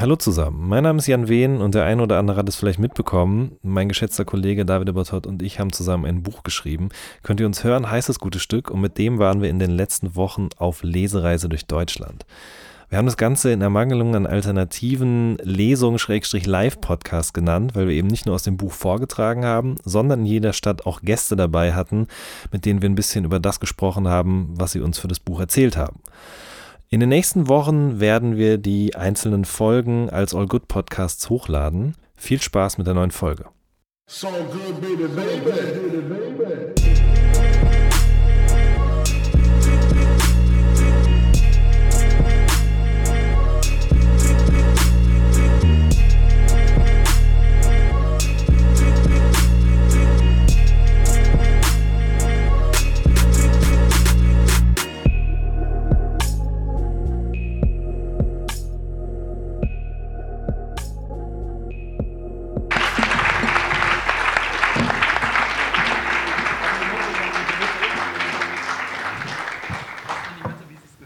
Hallo zusammen, mein Name ist Jan Wehn und der eine oder andere hat es vielleicht mitbekommen. Mein geschätzter Kollege David Ebertott und ich haben zusammen ein Buch geschrieben. Könnt ihr uns hören, heißt das gute Stück und mit dem waren wir in den letzten Wochen auf Lesereise durch Deutschland. Wir haben das Ganze in Ermangelung an alternativen Lesungen-Live-Podcasts genannt, weil wir eben nicht nur aus dem Buch vorgetragen haben, sondern in jeder Stadt auch Gäste dabei hatten, mit denen wir ein bisschen über das gesprochen haben, was sie uns für das Buch erzählt haben. In den nächsten Wochen werden wir die einzelnen Folgen als All Good Podcasts hochladen. Viel Spaß mit der neuen Folge. So good, baby, baby.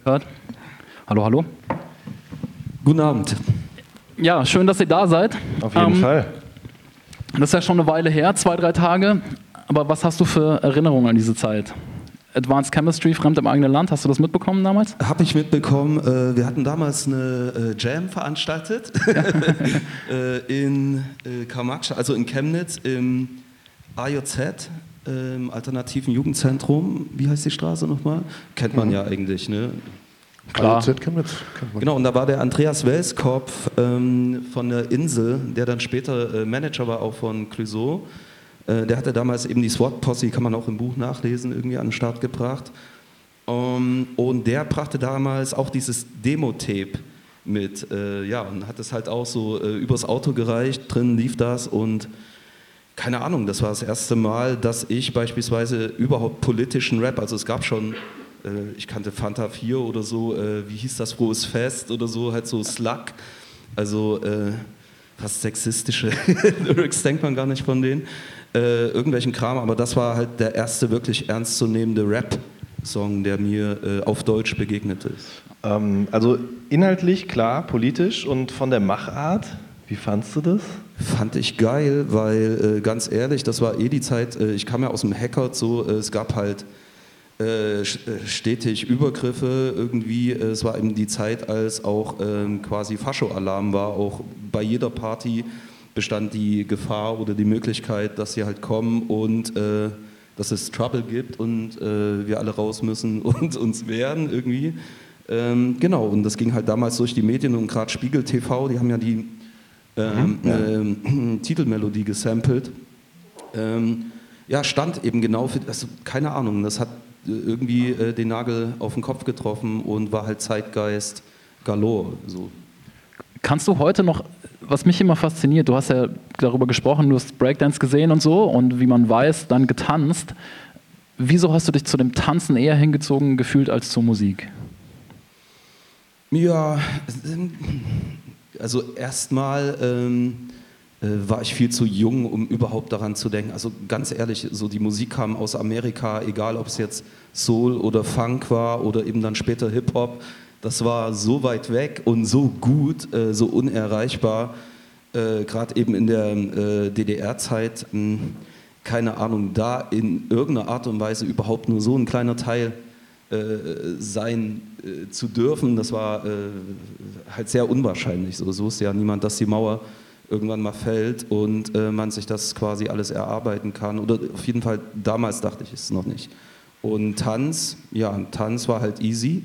Hört. Hallo, hallo. Guten Abend. Ja, schön, dass ihr da seid. Auf jeden ähm, Fall. Das ist ja schon eine Weile her, zwei, drei Tage. Aber was hast du für Erinnerungen an diese Zeit? Advanced Chemistry, fremd im eigenen Land, hast du das mitbekommen damals? Habe ich mitbekommen. Äh, wir hatten damals eine äh, Jam veranstaltet äh, in Karl also in Chemnitz im AJZ, im alternativen Jugendzentrum. Wie heißt die Straße nochmal? Kennt man mhm. ja eigentlich, ne? Klar. AZ Chemnitz. Genau, und da war der Andreas Welskopf ähm, von der Insel, der dann später äh, Manager war auch von Clouseau. Äh, der hatte damals eben die SWAT-Posse, kann man auch im Buch nachlesen, irgendwie an den Start gebracht. Um, ähm, und der brachte damals auch dieses Demo-Tape mit, äh, ja, und hat es halt auch so äh, übers Auto gereicht, drin lief das und keine Ahnung, das war das erste Mal, dass ich beispielsweise überhaupt politischen Rap, also es gab schon, äh, ich kannte Fanta 4 oder so, äh, wie hieß das, Frohes Fest oder so, halt so Slug, also äh, fast sexistische Lyrics denkt man gar nicht von denen, äh, irgendwelchen Kram, aber das war halt der erste wirklich ernstzunehmende Rap-Song, der mir äh, auf Deutsch begegnet ist. Ähm, also inhaltlich klar, politisch und von der Machart, wie fandst du das? Fand ich geil, weil äh, ganz ehrlich, das war eh die Zeit, äh, ich kam ja aus dem Hacker, so, äh, es gab halt äh, äh, stetig Übergriffe irgendwie. Äh, es war eben die Zeit, als auch ähm, quasi Fascho-Alarm war. Auch bei jeder Party bestand die Gefahr oder die Möglichkeit, dass sie halt kommen und dass es Trouble gibt und wir alle raus müssen und uns wehren irgendwie. Ähm, genau, und das ging halt damals durch die Medien und gerade Spiegel TV, die haben ja die ähm, mhm, ja. Ähm, Titelmelodie gesampelt. Ähm, ja, stand eben genau für, also keine Ahnung, das hat äh, irgendwie äh, den Nagel auf den Kopf getroffen und war halt Zeitgeist galore. So. Kannst du heute noch, was mich immer fasziniert, du hast ja darüber gesprochen, du hast Breakdance gesehen und so und wie man weiß, dann getanzt. Wieso hast du dich zu dem Tanzen eher hingezogen gefühlt als zur Musik? Ja, also erstmal ähm, äh, war ich viel zu jung, um überhaupt daran zu denken. Also ganz ehrlich, so die Musik kam aus Amerika, egal ob es jetzt Soul oder Funk war oder eben dann später Hip-Hop. Das war so weit weg und so gut, äh, so unerreichbar, äh, gerade eben in der äh, DDR-Zeit. Hm, keine Ahnung, da in irgendeiner Art und Weise überhaupt nur so ein kleiner Teil sein äh, zu dürfen, das war äh, halt sehr unwahrscheinlich. So, so ist ja niemand, dass die Mauer irgendwann mal fällt und äh, man sich das quasi alles erarbeiten kann. Oder auf jeden Fall damals dachte ich es noch nicht. Und Tanz, ja, Tanz war halt easy.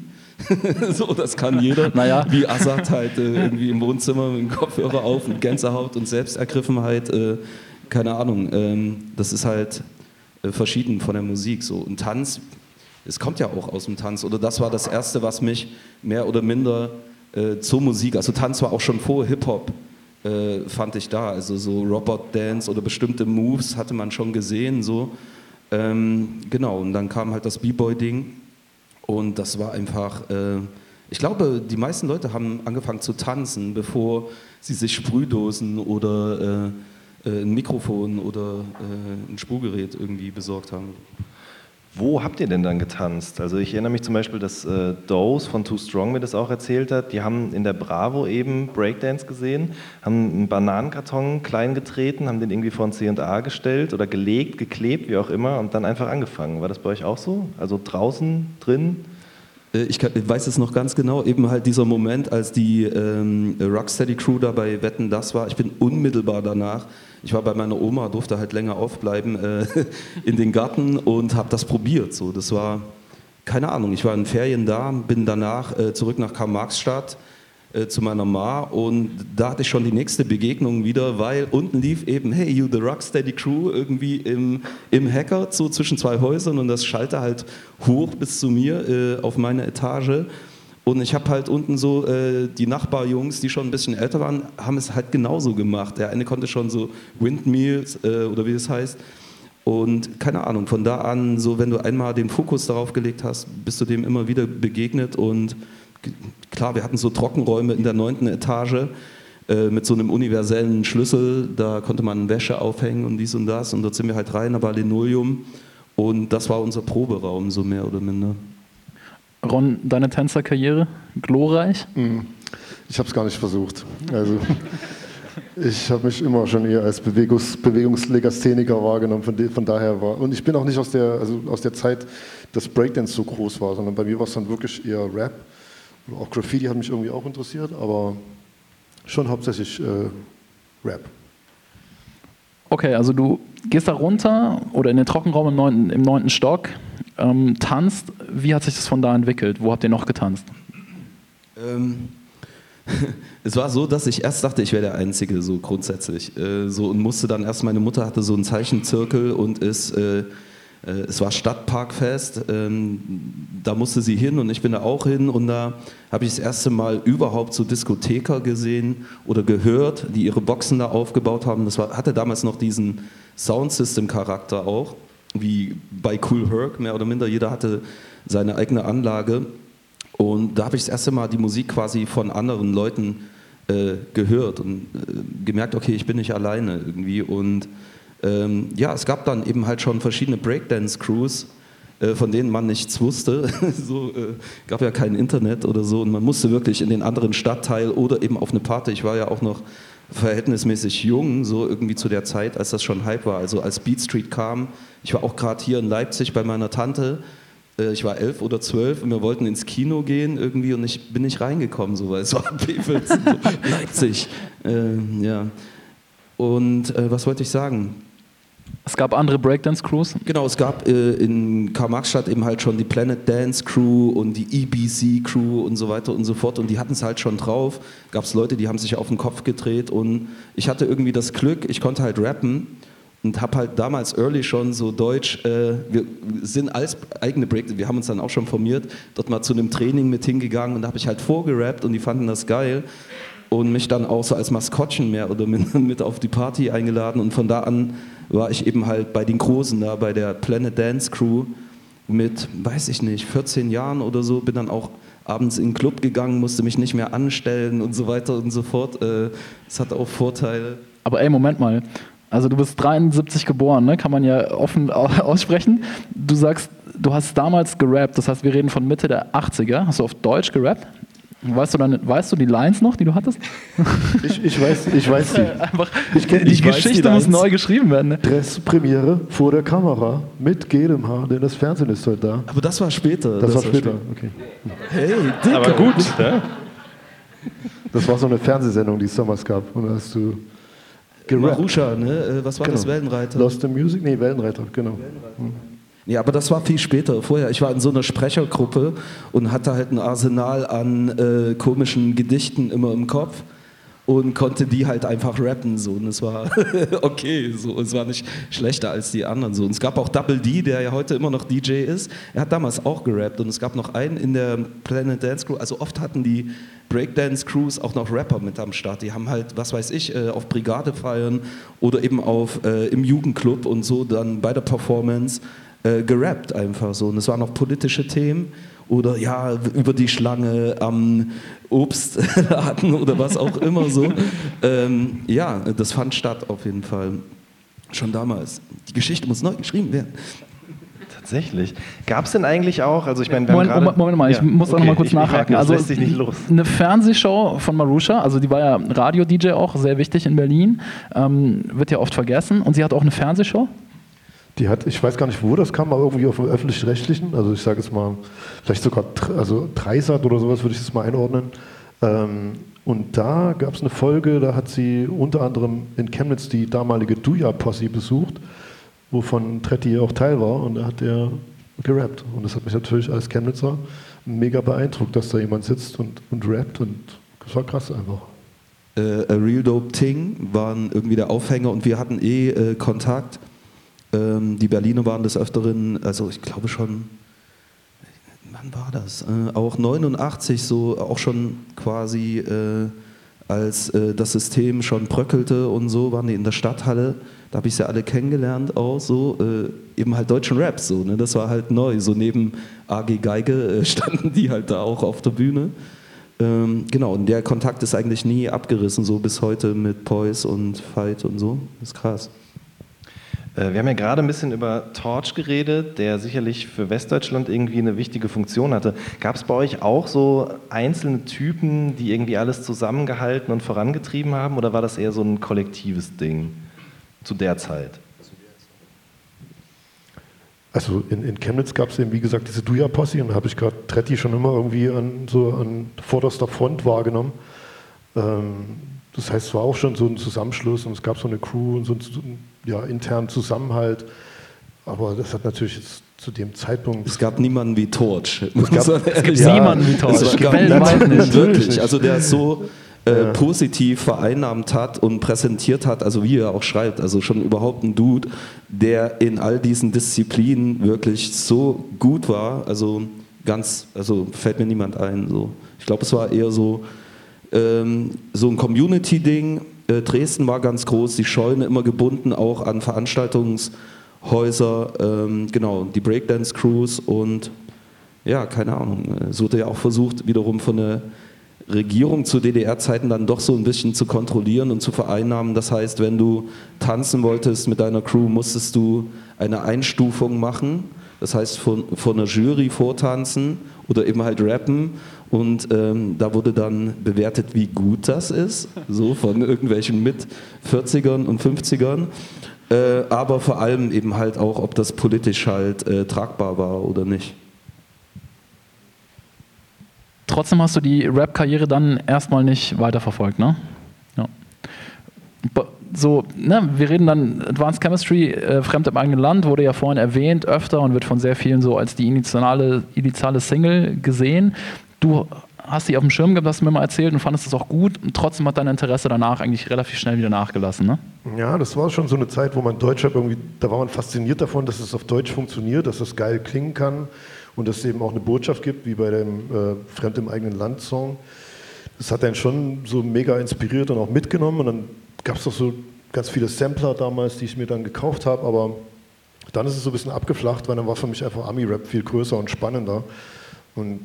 so, das kann jeder. Naja. Wie Assad halt äh, irgendwie im Wohnzimmer mit dem Kopfhörer auf und Gänsehaut und Selbstergriffenheit. Äh, keine Ahnung. Ähm, das ist halt verschieden von der Musik. So. Und Tanz, es kommt ja auch aus dem Tanz. Oder das war das Erste, was mich mehr oder minder äh, zur Musik, also Tanz war auch schon vor Hip-Hop, äh, fand ich da. Also so Robot Dance oder bestimmte Moves hatte man schon gesehen. So. Ähm, genau, und dann kam halt das B-Boy-Ding. Und das war einfach, äh, ich glaube, die meisten Leute haben angefangen zu tanzen, bevor sie sich Sprühdosen oder äh, äh, ein Mikrofon oder äh, ein Spurgerät irgendwie besorgt haben. Wo habt ihr denn dann getanzt? Also ich erinnere mich zum Beispiel, dass äh, Dose von Too Strong mir das auch erzählt hat. Die haben in der Bravo eben Breakdance gesehen, haben einen Bananenkarton klein getreten, haben den irgendwie vor ein C&A gestellt oder gelegt, geklebt, wie auch immer und dann einfach angefangen. War das bei euch auch so? Also draußen, drin? Äh, ich, weiß es noch ganz genau, eben halt dieser Moment, als die ähm, Rocksteady Crew da bei Wetten das war. Ich bin unmittelbar danach, ich war bei meiner Oma, durfte halt länger aufbleiben äh, in den Garten und habe das probiert. So, das war keine Ahnung. Ich war in Ferien da, bin danach äh, zurück nach Karl-Marx-Stadt äh, zu meiner Ma und da hatte ich schon die nächste Begegnung wieder, weil unten lief eben Hey You the Rocksteady Crew irgendwie im, im Hacker so zwischen zwei Häusern und das schallte halt hoch bis zu mir äh, auf meine Etage und ich habe halt unten so äh, die Nachbarjungs, die schon ein bisschen älter waren, haben es halt genauso gemacht. Der eine konnte schon so Windmills äh, oder wie es heißt. Und keine Ahnung, von da an, so wenn du einmal den Fokus darauf gelegt hast, bist du dem immer wieder begegnet und klar, wir hatten so Trockenräume in der neunten Etage äh, mit so einem universellen Schlüssel. Da konnte man Wäsche aufhängen und dies und das. Und dort sind wir halt rein, aber Linoleum. Und das war unser Proberaum, so mehr oder minder. Ron, deine Tänzerkarriere, glorreich? Hm, ich habe es gar nicht versucht. Also, ich habe mich immer schon eher als Bewegungs Bewegungslegastheniker wahrgenommen, von, von, daher war. Und ich bin auch nicht aus der, also aus der Zeit, dass Breakdance so groß war, sondern bei mir war es dann wirklich eher Rap auch Graffiti hat mich irgendwie auch interessiert, aber schon hauptsächlich äh, Rap. Okay, also du gehst da runter oder in den Trockenraum im neunten, im neunten Stock, ähm, tanzt. Wie hat sich das von da entwickelt? Wo habt ihr noch getanzt? Ähm, es war so, dass ich erst dachte, ich wäre der Einzige, so grundsätzlich. Äh, so, und musste dann erst, meine Mutter hatte so einen Zeichenzirkel und ist. Äh, äh, es war Stadtparkfest, ähm, da musste sie hin und ich bin da auch hin und da habe ich das erste Mal überhaupt so Diskotheker gesehen oder gehört, die ihre Boxen da aufgebaut haben. Das war, hatte damals noch diesen Soundsystem-Charakter auch, wie bei Cool Herc, mehr oder minder. Jeder hatte seine eigene Anlage und da habe ich das erste Mal die Musik quasi von anderen Leuten äh, gehört und äh, gemerkt, okay, ich bin nicht alleine irgendwie und ähm, ja, es gab dann eben halt schon verschiedene Breakdance-Crews, äh, von denen man nichts wusste. so äh, gab ja kein Internet oder so und man musste wirklich in den anderen Stadtteil oder eben auf eine Party. Ich war ja auch noch verhältnismäßig jung, so irgendwie zu der Zeit, als das schon Hype war. Also als Beat Street kam, ich war auch gerade hier in Leipzig bei meiner Tante. Äh, ich war elf oder zwölf und wir wollten ins Kino gehen irgendwie und ich bin nicht reingekommen, so, weil es war Leipzig. Äh, ja. Und äh, was wollte ich sagen? Es gab andere Breakdance-Crews? Genau, es gab äh, in Karl-Marx-Stadt eben halt schon die Planet Dance Crew und die EBC Crew und so weiter und so fort und die hatten es halt schon drauf. Gab es Leute, die haben sich auf den Kopf gedreht und ich hatte irgendwie das Glück, ich konnte halt rappen und habe halt damals early schon so Deutsch, äh, wir sind als eigene Break, wir haben uns dann auch schon formiert, dort mal zu einem Training mit hingegangen und da habe ich halt vorgerappt und die fanden das geil und mich dann auch so als Maskottchen mehr oder minder mit auf die Party eingeladen und von da an war ich eben halt bei den Großen da, bei der Planet Dance Crew mit, weiß ich nicht, 14 Jahren oder so, bin dann auch abends in den Club gegangen, musste mich nicht mehr anstellen und so weiter und so fort. Äh, es hat auch Vorteile. Aber ey, Moment mal. Also du bist 73 geboren, ne? kann man ja offen aussprechen. Du sagst, du hast damals gerappt, das heißt, wir reden von Mitte der 80er. Hast du auf Deutsch gerappt? Weißt du, dann, weißt du die Lines noch, die du hattest? Ich, ich weiß, ich weiß die. Einfach, ich kenn, die ich Geschichte die muss neu geschrieben werden. Ne? Dresspremiere vor der Kamera mit Haar, denn das Fernsehen ist heute da. Aber das war später. Das, das war später, okay. Hey, Dicker. Aber gut. Ja? Das war so eine Fernsehsendung, die es damals gab. Und da hast du gerappt. Marusha, ne? Äh, was war genau. das? Wellenreiter? Lost in Music? Nee, Wellenreiter, genau. Wellenreiter. Mhm. Ja, aber das war viel später. Vorher, ich war in so einer Sprechergruppe und hatte halt ein Arsenal an äh, komischen Gedichten immer im Kopf und konnte die halt einfach rappen so. Und es war okay so. Es war nicht schlechter als die anderen so. Und es gab auch Double D der ja heute immer noch DJ ist. Er hat damals auch gerappt. Und es gab noch einen in der Planet Dance Crew. Also oft hatten die Breakdance Crews auch noch Rapper mit am Start. Die haben halt was weiß ich äh, auf Brigade feiern oder eben auf äh, im Jugendclub und so dann bei der Performance äh, gerappt einfach so. Und es waren auch politische Themen oder ja, über die Schlange am Obstladen oder was auch immer so. Ähm, ja, das fand statt auf jeden Fall. Schon damals. Die Geschichte muss neu geschrieben werden. Tatsächlich. Gab es denn eigentlich auch, also ich meine, Moment, Moment, Moment, mal, ich ja, muss okay, auch noch mal kurz ich, nachhaken. Ich also lässt sich nicht los. eine Fernsehshow von Marusha, also die war ja Radio-DJ auch, sehr wichtig in Berlin, ähm, wird ja oft vergessen. Und sie hat auch eine Fernsehshow? Die hat, ich weiß gar nicht, wo das kam, aber irgendwie auf dem öffentlich-rechtlichen, also ich sage jetzt mal, vielleicht sogar also Dreisat oder sowas würde ich das mal einordnen. Ähm, und da gab es eine Folge, da hat sie unter anderem in Chemnitz die damalige Duja-Posse besucht, wovon Tretti auch Teil war und da hat er gerappt. Und das hat mich natürlich als Chemnitzer mega beeindruckt, dass da jemand sitzt und, und rappt und das war krass einfach. Äh, A Real Dope Thing waren irgendwie der Aufhänger und wir hatten eh äh, Kontakt die Berliner waren des Öfteren, also ich glaube schon, wann war das? Äh, auch 89 so, auch schon quasi, äh, als äh, das System schon bröckelte und so, waren die in der Stadthalle. Da habe ich sie alle kennengelernt auch so, äh, eben halt deutschen Raps so, ne? das war halt neu. So neben AG Geige äh, standen die halt da auch auf der Bühne. Ähm, genau, und der Kontakt ist eigentlich nie abgerissen, so bis heute mit Poise und Fight und so. Das ist krass. Äh, wir haben ja gerade ein bisschen über Torch geredet, der sicherlich für Westdeutschland irgendwie eine wichtige Funktion hatte. Gab es bei euch auch so einzelne Typen, die irgendwie alles zusammengehalten und vorangetrieben haben, oder war das eher so ein kollektives Ding zu der Zeit? Also in, in Chemnitz gab es eben, wie gesagt, diese Duja-Posse und habe ich gerade Tretti schon immer irgendwie an, so an vorderster Front wahrgenommen. Ähm, das heißt, es war auch schon so ein Zusammenschluss und es gab so eine Crew und so ein ja, internen Zusammenhalt. Aber das hat natürlich jetzt zu dem Zeitpunkt. Es gab niemanden wie Torch. Es, gab, es gibt ja, niemanden wie Torch. Es gab niemanden wirklich. Also der so äh, ja. positiv vereinnahmt hat und präsentiert hat, also wie er auch schreibt, also schon überhaupt ein Dude, der in all diesen Disziplinen wirklich so gut war. Also ganz, also fällt mir niemand ein. So. Ich glaube, es war eher so, ähm, so ein Community-Ding äh, Dresden war ganz groß, die Scheune immer gebunden auch an Veranstaltungshäuser, ähm, genau, die Breakdance-Crews und ja, keine Ahnung. Es wurde ja auch versucht, wiederum von der Regierung zu DDR-Zeiten dann doch so ein bisschen zu kontrollieren und zu vereinnahmen. Das heißt, wenn du tanzen wolltest mit deiner Crew, musstest du eine Einstufung machen. Das heißt, von, von einer Jury vortanzen oder eben halt rappen und ähm, da wurde dann bewertet, wie gut das ist, so von irgendwelchen mit 40ern und 50ern. Äh, aber vor allem eben halt auch, ob das politisch halt äh, tragbar war oder nicht. Trotzdem hast du die Rap-Karriere dann erstmal nicht weiterverfolgt, ne? Ja. So, ne, wir reden dann Advanced Chemistry, äh, Fremd im eigenen Land, wurde ja vorhin erwähnt, öfter und wird von sehr vielen so als die initiale, initiale Single gesehen du hast sie auf dem Schirm gehabt, hast du mir mal erzählt und fandest es auch gut und trotzdem hat dein Interesse danach eigentlich relativ schnell wieder nachgelassen, ne? Ja, das war schon so eine Zeit, wo man Deutschrap irgendwie, da war man fasziniert davon, dass es auf Deutsch funktioniert, dass es geil klingen kann und dass es eben auch eine Botschaft gibt, wie bei dem äh, Fremd im eigenen Land Song. Das hat einen schon so mega inspiriert und auch mitgenommen und dann gab es doch so ganz viele Sampler damals, die ich mir dann gekauft habe, aber dann ist es so ein bisschen abgeflacht, weil dann war für mich einfach Ami-Rap viel größer und spannender und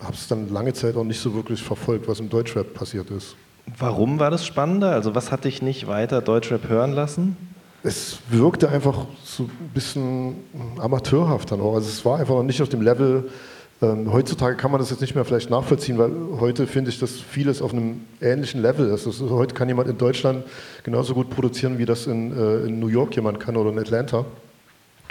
habe es dann lange Zeit auch nicht so wirklich verfolgt, was im Deutschrap passiert ist. Warum war das spannender? Also was hat dich nicht weiter Deutschrap hören lassen? Es wirkte einfach so ein bisschen amateurhaft dann auch. Also es war einfach noch nicht auf dem Level. Ähm, heutzutage kann man das jetzt nicht mehr vielleicht nachvollziehen, weil heute finde ich, dass vieles auf einem ähnlichen Level ist. Also heute kann jemand in Deutschland genauso gut produzieren, wie das in, äh, in New York jemand kann oder in Atlanta.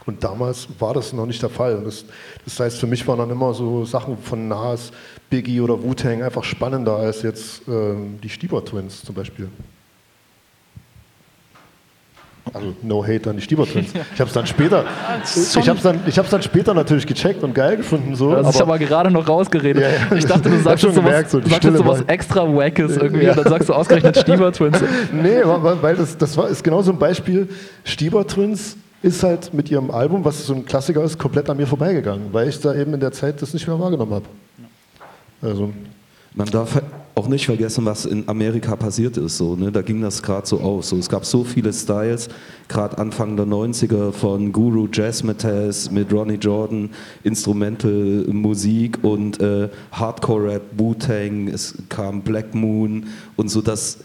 Und damals war das noch nicht der Fall. Das, das, heißt, für mich waren dann immer so Sachen von Nas, Biggie oder Wu-Tang einfach spannender als jetzt ähm, die Stieber Twins zum Beispiel. Also no hate an die Stieber Twins. Ich habe es dann später, ich habe dann, dann später natürlich gecheckt und geil gefunden so. Das ist aber gerade noch rausgeredet. Ja, ja. Ich dachte, du sagst jetzt sowas, so, sagst so was extra Wackes irgendwie ja. und dann sagst du ausgerechnet Stieber Twins. nee, weil das, das war, ist genau so ein Beispiel. Stieber Twins ist halt mit ihrem Album, was so ein Klassiker ist, komplett an mir vorbeigegangen, weil ich da eben in der Zeit das nicht mehr wahrgenommen habe. Also. Man darf auch nicht vergessen, was in Amerika passiert ist. So, ne? Da ging das gerade so aus. So, es gab so viele Styles, gerade Anfang der 90er von Guru Jazz Metals mit Ronnie Jordan, Instrumental Musik und äh, Hardcore Rap, Wu-Tang, es kam Black Moon und so. Das,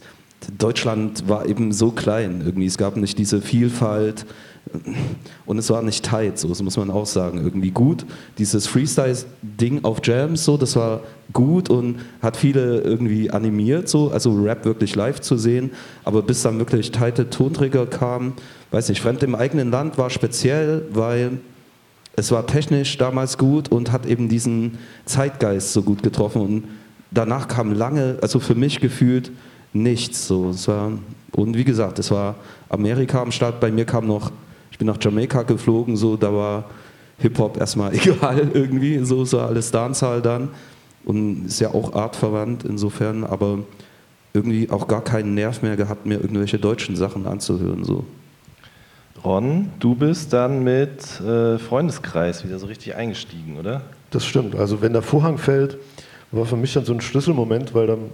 Deutschland war eben so klein irgendwie. Es gab nicht diese Vielfalt und es war nicht tight, so, das muss man auch sagen, irgendwie gut. Dieses Freestyle-Ding auf Jams, so, das war gut und hat viele irgendwie animiert, so, also Rap wirklich live zu sehen, aber bis dann wirklich tighte Tonträger kamen, weiß nicht, Fremd im eigenen Land war speziell, weil es war technisch damals gut und hat eben diesen Zeitgeist so gut getroffen. Und danach kam lange, also für mich gefühlt nichts, so, war, und wie gesagt, es war Amerika am Start, bei mir kam noch bin nach Jamaika geflogen, so, da war Hip-Hop erstmal egal irgendwie, so, so alles Dancehall dann und ist ja auch artverwandt insofern, aber irgendwie auch gar keinen Nerv mehr gehabt, mir irgendwelche deutschen Sachen anzuhören, so. Ron, du bist dann mit äh, Freundeskreis wieder so richtig eingestiegen, oder? Das stimmt. Also wenn der Vorhang fällt, war für mich dann so ein Schlüsselmoment, weil dann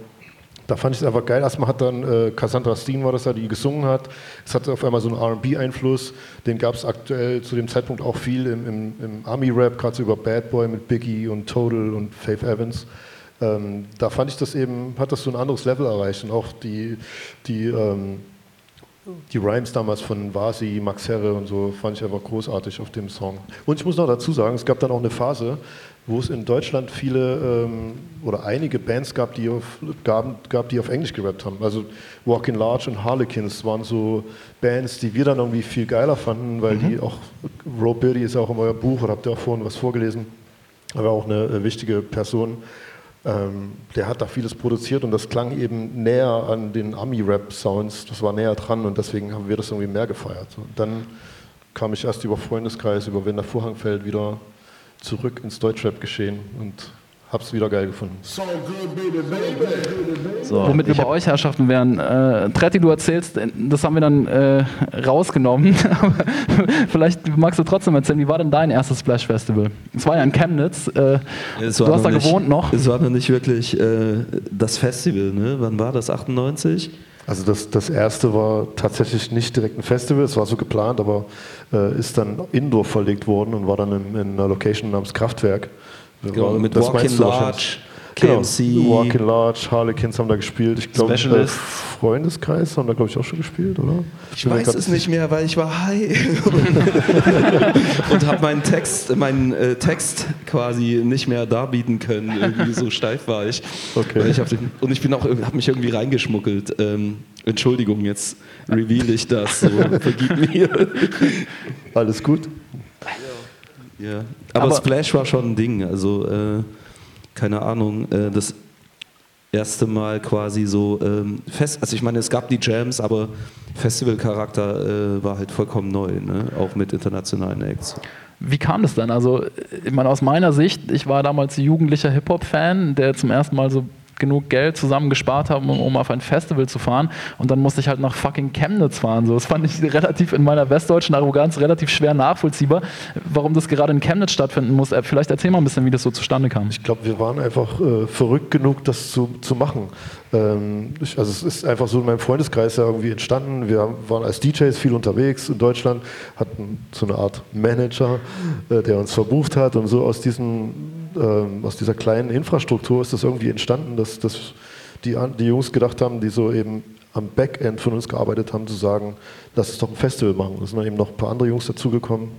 da fand ich es einfach geil. Erstmal hat dann äh, Cassandra Steen war das da, die gesungen hat. Es hatte auf einmal so einen RB-Einfluss. Den gab es aktuell zu dem Zeitpunkt auch viel im, im, im Army-Rap, gerade so über Bad Boy mit Biggie und Total und Faith Evans. Ähm, da fand ich das eben, hat das so ein anderes Level erreicht. Und auch die, die, ähm, die Rhymes damals von Vasi, Max Herre und so fand ich einfach großartig auf dem Song. Und ich muss noch dazu sagen, es gab dann auch eine Phase, wo es in Deutschland viele ähm, oder einige Bands gab die, auf, gab, gab, die auf Englisch gerappt haben. Also Walking Large und Harlequins waren so Bands, die wir dann irgendwie viel geiler fanden, weil mhm. die auch, Rob Birdie ist auch in eurem Buch, oder habt ihr auch vorhin was vorgelesen, aber auch eine, eine wichtige Person. Ähm, der hat da vieles produziert und das klang eben näher an den Ami-Rap-Sounds, das war näher dran und deswegen haben wir das irgendwie mehr gefeiert. Und dann kam ich erst über Freundeskreis, über Wenn der Vorhang fällt, wieder zurück ins Deutschrap-Geschehen und hab's wieder geil gefunden. So Womit wir bei euch Herrschaften wären. Äh, Tretti, du erzählst, das haben wir dann äh, rausgenommen. Vielleicht magst du trotzdem erzählen, wie war denn dein erstes Splash Festival? Es war ja in Chemnitz. Äh, du hast da nicht, gewohnt noch. Es war noch nicht wirklich äh, das Festival, ne? Wann war das? 98? Also das, das erste war tatsächlich nicht direkt ein Festival, es war so geplant, aber äh, ist dann indoor verlegt worden und war dann in, in einer Location namens Kraftwerk. Genau, mit das Walk in Large. KMC. Genau, Walk in Large, Harlequins haben da gespielt. Ich glaube, äh, Freundeskreis haben da, glaube ich, auch schon gespielt, oder? Ich, ich weiß es nicht mehr, weil ich war high und habe meinen Text, meinen äh, Text quasi nicht mehr darbieten können. Irgendwie so steif war ich. Okay. ich den, und ich bin auch, habe mich irgendwie reingeschmuggelt. Ähm, Entschuldigung, jetzt reveal ich das. So, vergib mir. Alles gut. Ja. Aber, Aber Splash war schon ein Ding. Also äh, keine Ahnung, äh, das erste Mal quasi so ähm, fest, also ich meine, es gab die Jams, aber Festivalcharakter äh, war halt vollkommen neu, ne? auch mit internationalen Acts. Wie kam das dann? Also, ich meine, aus meiner Sicht, ich war damals jugendlicher Hip-Hop-Fan, der zum ersten Mal so genug Geld zusammengespart haben, um, um, auf ein Festival zu fahren. Und dann musste ich halt nach fucking Chemnitz fahren. So, das fand ich relativ in meiner westdeutschen Arroganz relativ schwer nachvollziehbar, warum das gerade in Chemnitz stattfinden muss. Äh, vielleicht erzähl mal ein bisschen, wie das so zustande kam. Ich glaube, wir waren einfach äh, verrückt genug, das zu, zu machen. Ähm, also es ist einfach so in meinem Freundeskreis ja irgendwie entstanden. Wir waren als DJs viel unterwegs in Deutschland, hatten so eine Art Manager, äh, der uns verbucht hat und so aus diesen ähm, aus dieser kleinen Infrastruktur ist das irgendwie entstanden, dass, dass die, die Jungs gedacht haben, die so eben am Backend von uns gearbeitet haben, zu sagen, lass uns doch ein Festival machen. Da sind dann eben noch ein paar andere Jungs dazugekommen.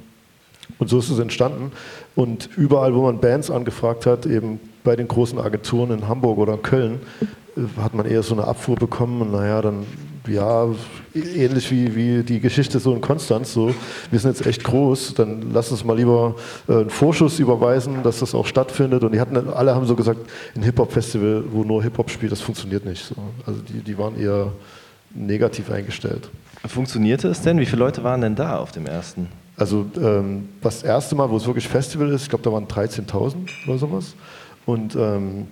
Und so ist es entstanden. Und überall, wo man Bands angefragt hat, eben bei den großen Agenturen in Hamburg oder Köln, äh, hat man eher so eine Abfuhr bekommen. Und naja, dann ja, ähnlich wie, wie die Geschichte so in Konstanz, so, wir sind jetzt echt groß, dann lass uns mal lieber äh, einen Vorschuss überweisen, dass das auch stattfindet. Und die hatten, alle haben so gesagt, ein Hip-Hop-Festival, wo nur Hip-Hop spielt, das funktioniert nicht. So. Also die, die waren eher negativ eingestellt. Funktionierte es denn? Wie viele Leute waren denn da auf dem ersten? Also ähm, das erste Mal, wo es wirklich Festival ist, ich glaube, da waren 13.000 oder sowas. Und ähm,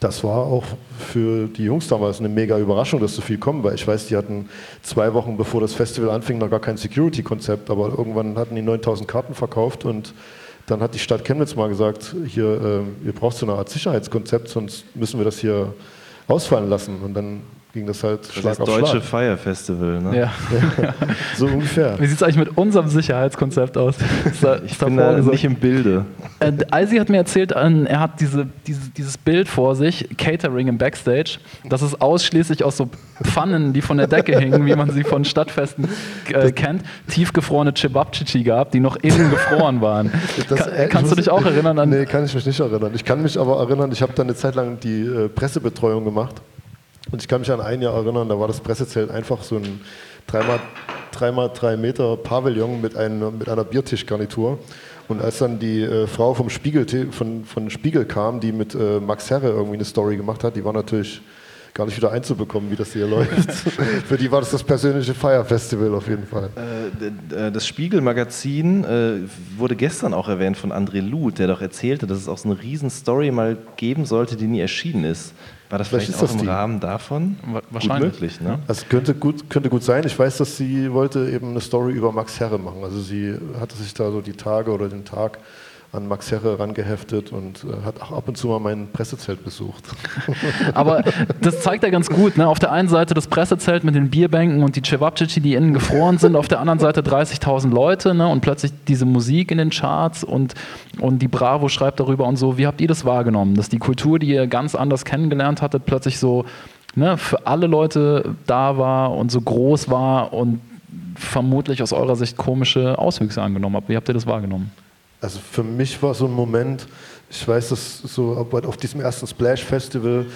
das war auch für die Jungs damals eine mega Überraschung, dass so viel kommen, weil ich weiß, die hatten zwei Wochen bevor das Festival anfing noch gar kein Security-Konzept, aber irgendwann hatten die 9000 Karten verkauft und dann hat die Stadt Chemnitz mal gesagt, hier, äh, ihr braucht so eine Art Sicherheitskonzept, sonst müssen wir das hier ausfallen lassen. Und dann ging das halt Das Schlag ist auf Deutsche Schlag. Fire Festival, ne? Ja. So ungefähr. Wie sieht es eigentlich mit unserem Sicherheitskonzept aus? Da, Ich da bin da nicht im Bilde. Äh, Eisi hat mir erzählt, er hat diese, diese, dieses Bild vor sich, Catering im Backstage, das ist ausschließlich aus so Pfannen, die von der Decke hingen, wie man sie von Stadtfesten äh, kennt, tiefgefrorene Cevapcici gab, die noch innen gefroren waren. Das- Kann, äh, kannst du dich auch erinnern an... Nee, kann ich mich nicht erinnern. Ich kann mich aber erinnern, ich habe dann eine Zeit lang die äh, Pressebetreuung gemacht. Und ich kann mich an ein Jahr erinnern, da war das Pressezelt einfach so ein 3x3 Meter Pavillon mit, einem, mit einer Biertischgarnitur. Und als dann die äh, Frau vom Spiegel, von, von Spiegel kam, die mit äh, Max Herre irgendwie eine Story gemacht hat, die war natürlich gar nicht wieder einzubekommen, wie das hier läuft. Für die war das das persönliche Fire Festival auf jeden Fall. Äh, äh, Das Spiegel-Magazin äh, wurde gestern auch erwähnt von André Luth, der doch erzählte, dass es auch so eine Riesen-Story mal geben sollte, die nie erschienen ist. War das Vielleicht vielleicht, ist auch das im die. Rahmen davon? Wa- wahrscheinlich. Gut möglich, ne? Also könnte gut, könnte gut sein. Ich weiß, dass sie wollte eben eine Story über Max Herre machen. Also sie hatte sich da so die Tage oder den Tag an Max Herre rangeheftet und äh, hat auch ab und zu mal mein Pressezelt besucht. Aber das zeigt ja ganz gut. Ne? Auf der einen Seite das Pressezelt mit den Bierbänken und die Cevapcici, die innen gefroren sind. Auf der anderen Seite 30.000 Leute ne? und plötzlich diese Musik in den Charts und, und die Bravo schreibt darüber und so. Wie habt ihr das wahrgenommen? Dass die Kultur, die ihr ganz anders kennengelernt hattet, plötzlich so ne, für alle Leute da war und so groß war und vermutlich aus eurer Sicht komische Auswüchse angenommen hat. Wie habt ihr das wahrgenommen? Also für mich war so ein Moment, ich weiß, dass so auf- diesem ersten Splash Festival,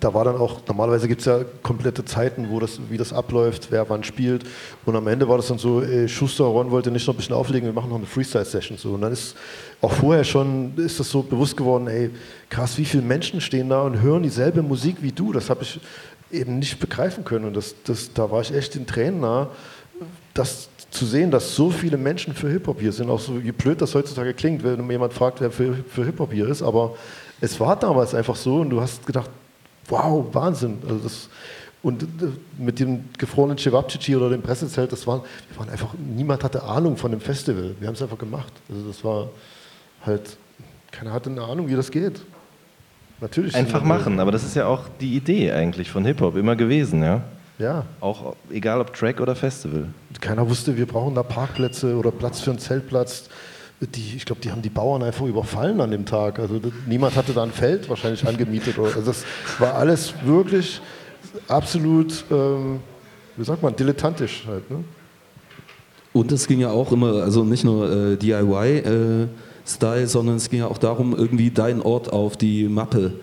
da war dann auch, normalerweise gibt es ja komplette Zeiten, wo das, wie das abläuft, wer wann spielt. Und am Ende war das dann so, ey, Schuster Ron wollte nicht noch ein bisschen auflegen, wir machen noch eine Freestyle-Session. So. Und dann ist auch vorher schon, ist das so bewusst geworden, ey, krass, wie viele Menschen stehen da und hören dieselbe Musik wie du. Das habe ich eben nicht begreifen können. Und das, das, da war ich echt in Tränen nah das zu sehen, dass so viele Menschen für Hip-Hop hier sind, auch so wie blöd das heutzutage klingt, wenn jemand fragt, wer für, für Hip-Hop hier ist, aber es war damals einfach so und du hast gedacht, wow, Wahnsinn. Also das, und äh, mit dem gefrorenen Cevapcici oder dem Pressezelt, das waren, wir waren einfach, niemand hatte Ahnung von dem Festival. Wir haben es einfach gemacht. Also das war halt, keiner hatte eine Ahnung, wie das geht. Natürlich. Einfach machen, aber das ist ja auch die Idee eigentlich von Hip-Hop immer gewesen, ja? Ja. Auch egal ob Track oder Festival. Keiner wusste, wir brauchen da Parkplätze oder Platz für einen Zeltplatz. Die, ich glaube, die haben die Bauern einfach überfallen an dem Tag. Also das, niemand hatte da ein Feld wahrscheinlich angemietet. Oder, also das war alles wirklich absolut, ähm, wie sagt man, dilettantisch halt. Ne? Und es ging ja auch immer, also nicht nur äh, DIY-Style, sondern es ging ja auch darum, irgendwie deinen Ort auf die Mappe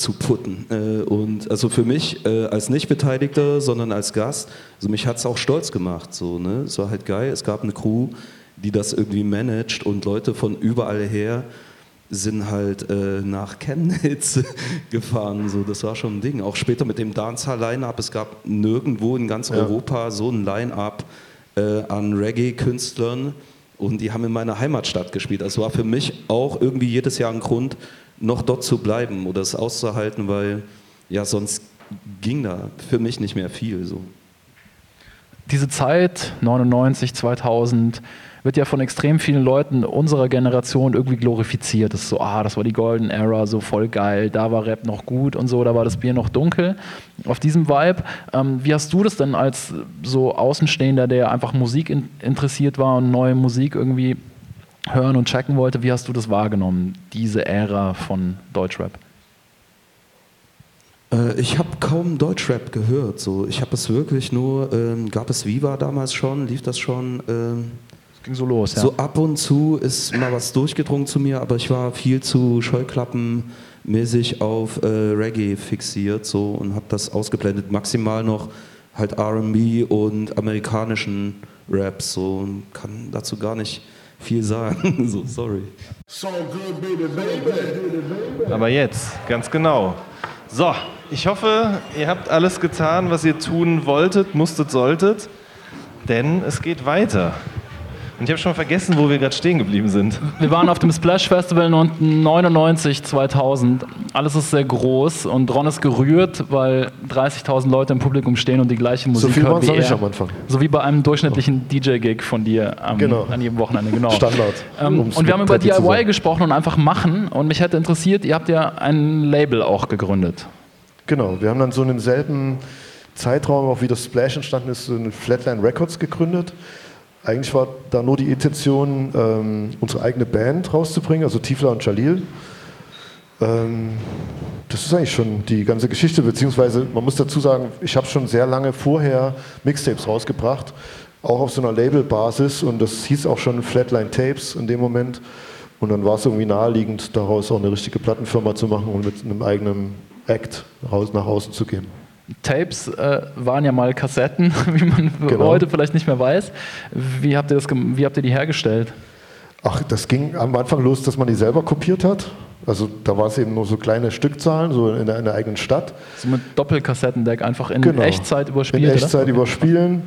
zu putten. Äh, und also für mich äh, als Nicht-Beteiligter, sondern als Gast, also mich hat es auch stolz gemacht. So, ne? Es war halt geil, es gab eine Crew, die das irgendwie managt und Leute von überall her sind halt äh, nach Chemnitz gefahren. So, das war schon ein Ding. Auch später mit dem Dancehall-Line-Up. Es gab nirgendwo in ganz Ja. Europa so ein Line-Up äh, an Reggae-Künstlern. Und die haben in meiner Heimatstadt gespielt. Das war für mich auch irgendwie jedes Jahr ein Grund, noch dort zu bleiben oder es auszuhalten, weil ja sonst ging da für mich nicht mehr viel. So. diese Zeit, 99, 2000, wird ja von extrem vielen Leuten unserer Generation irgendwie glorifiziert. Das ist so, ah, das war die Golden Era, so voll geil, da war Rap noch gut und so, da war das Bier noch dunkel. Auf diesem Vibe, ähm, wie hast du das denn als so Außenstehender, der einfach Musik in, interessiert war und neue Musik irgendwie hören und checken wollte, wie hast du das wahrgenommen, diese Ära von Deutschrap? Äh, ich habe kaum Deutschrap gehört. So. Ich habe es wirklich nur, ähm, gab es Viva damals schon, lief das schon? Ähm, Das ging so los, ja. So ab und zu ist mal was durchgedrungen zu mir, aber ich war viel zu scheuklappenmäßig auf äh, Reggae fixiert so und habe das ausgeblendet. Maximal noch halt R&B und amerikanischen Rap so und kann dazu gar nicht viel sagen. so sorry. Aber jetzt, ganz genau. So, ich hoffe, ihr habt alles getan, was ihr tun wolltet, musstet, solltet, denn es geht weiter. Und ich habe schon vergessen, wo wir gerade stehen geblieben sind. Wir waren auf dem Splash Festival 99, 2000. Alles ist sehr groß und Ron ist gerührt, weil 30.000 Leute im Publikum stehen und die gleiche Musik So viel hören wie noch nicht er. am Anfang. So wie bei einem durchschnittlichen DJ-Gig von dir am, Genau. an jedem Wochenende, genau. Standard. Ähm, und wir haben über DIY gesprochen und einfach machen. Und mich hätte interessiert, ihr habt ja ein Label auch gegründet. Genau, wir haben dann so in demselben Zeitraum, auch wie das Splash entstanden ist, eine Flatline Records gegründet. Eigentlich war da nur die Intention, ähm, unsere eigene Band rauszubringen, also Tiefler und Jalil. Ähm, das ist eigentlich schon die ganze Geschichte, beziehungsweise man muss dazu sagen, ich habe schon sehr lange vorher Mixtapes rausgebracht, auch auf so einer Labelbasis und das hieß auch schon Flatline Tapes in dem Moment. Und dann war es irgendwie naheliegend, daraus auch eine richtige Plattenfirma zu machen und mit einem eigenen Act raus, nach außen zu gehen. Tapes äh, waren ja mal Kassetten, wie man genau. heute vielleicht nicht mehr weiß. Wie habt, ihr das, wie habt ihr die hergestellt? Ach, das ging am Anfang los, dass man die selber kopiert hat. Also da war es eben nur so kleine Stückzahlen, so in der, in der eigenen Stadt. So mit Doppelkassettendeck einfach in genau. Echtzeit überspielen. In Echtzeit oder? überspielen.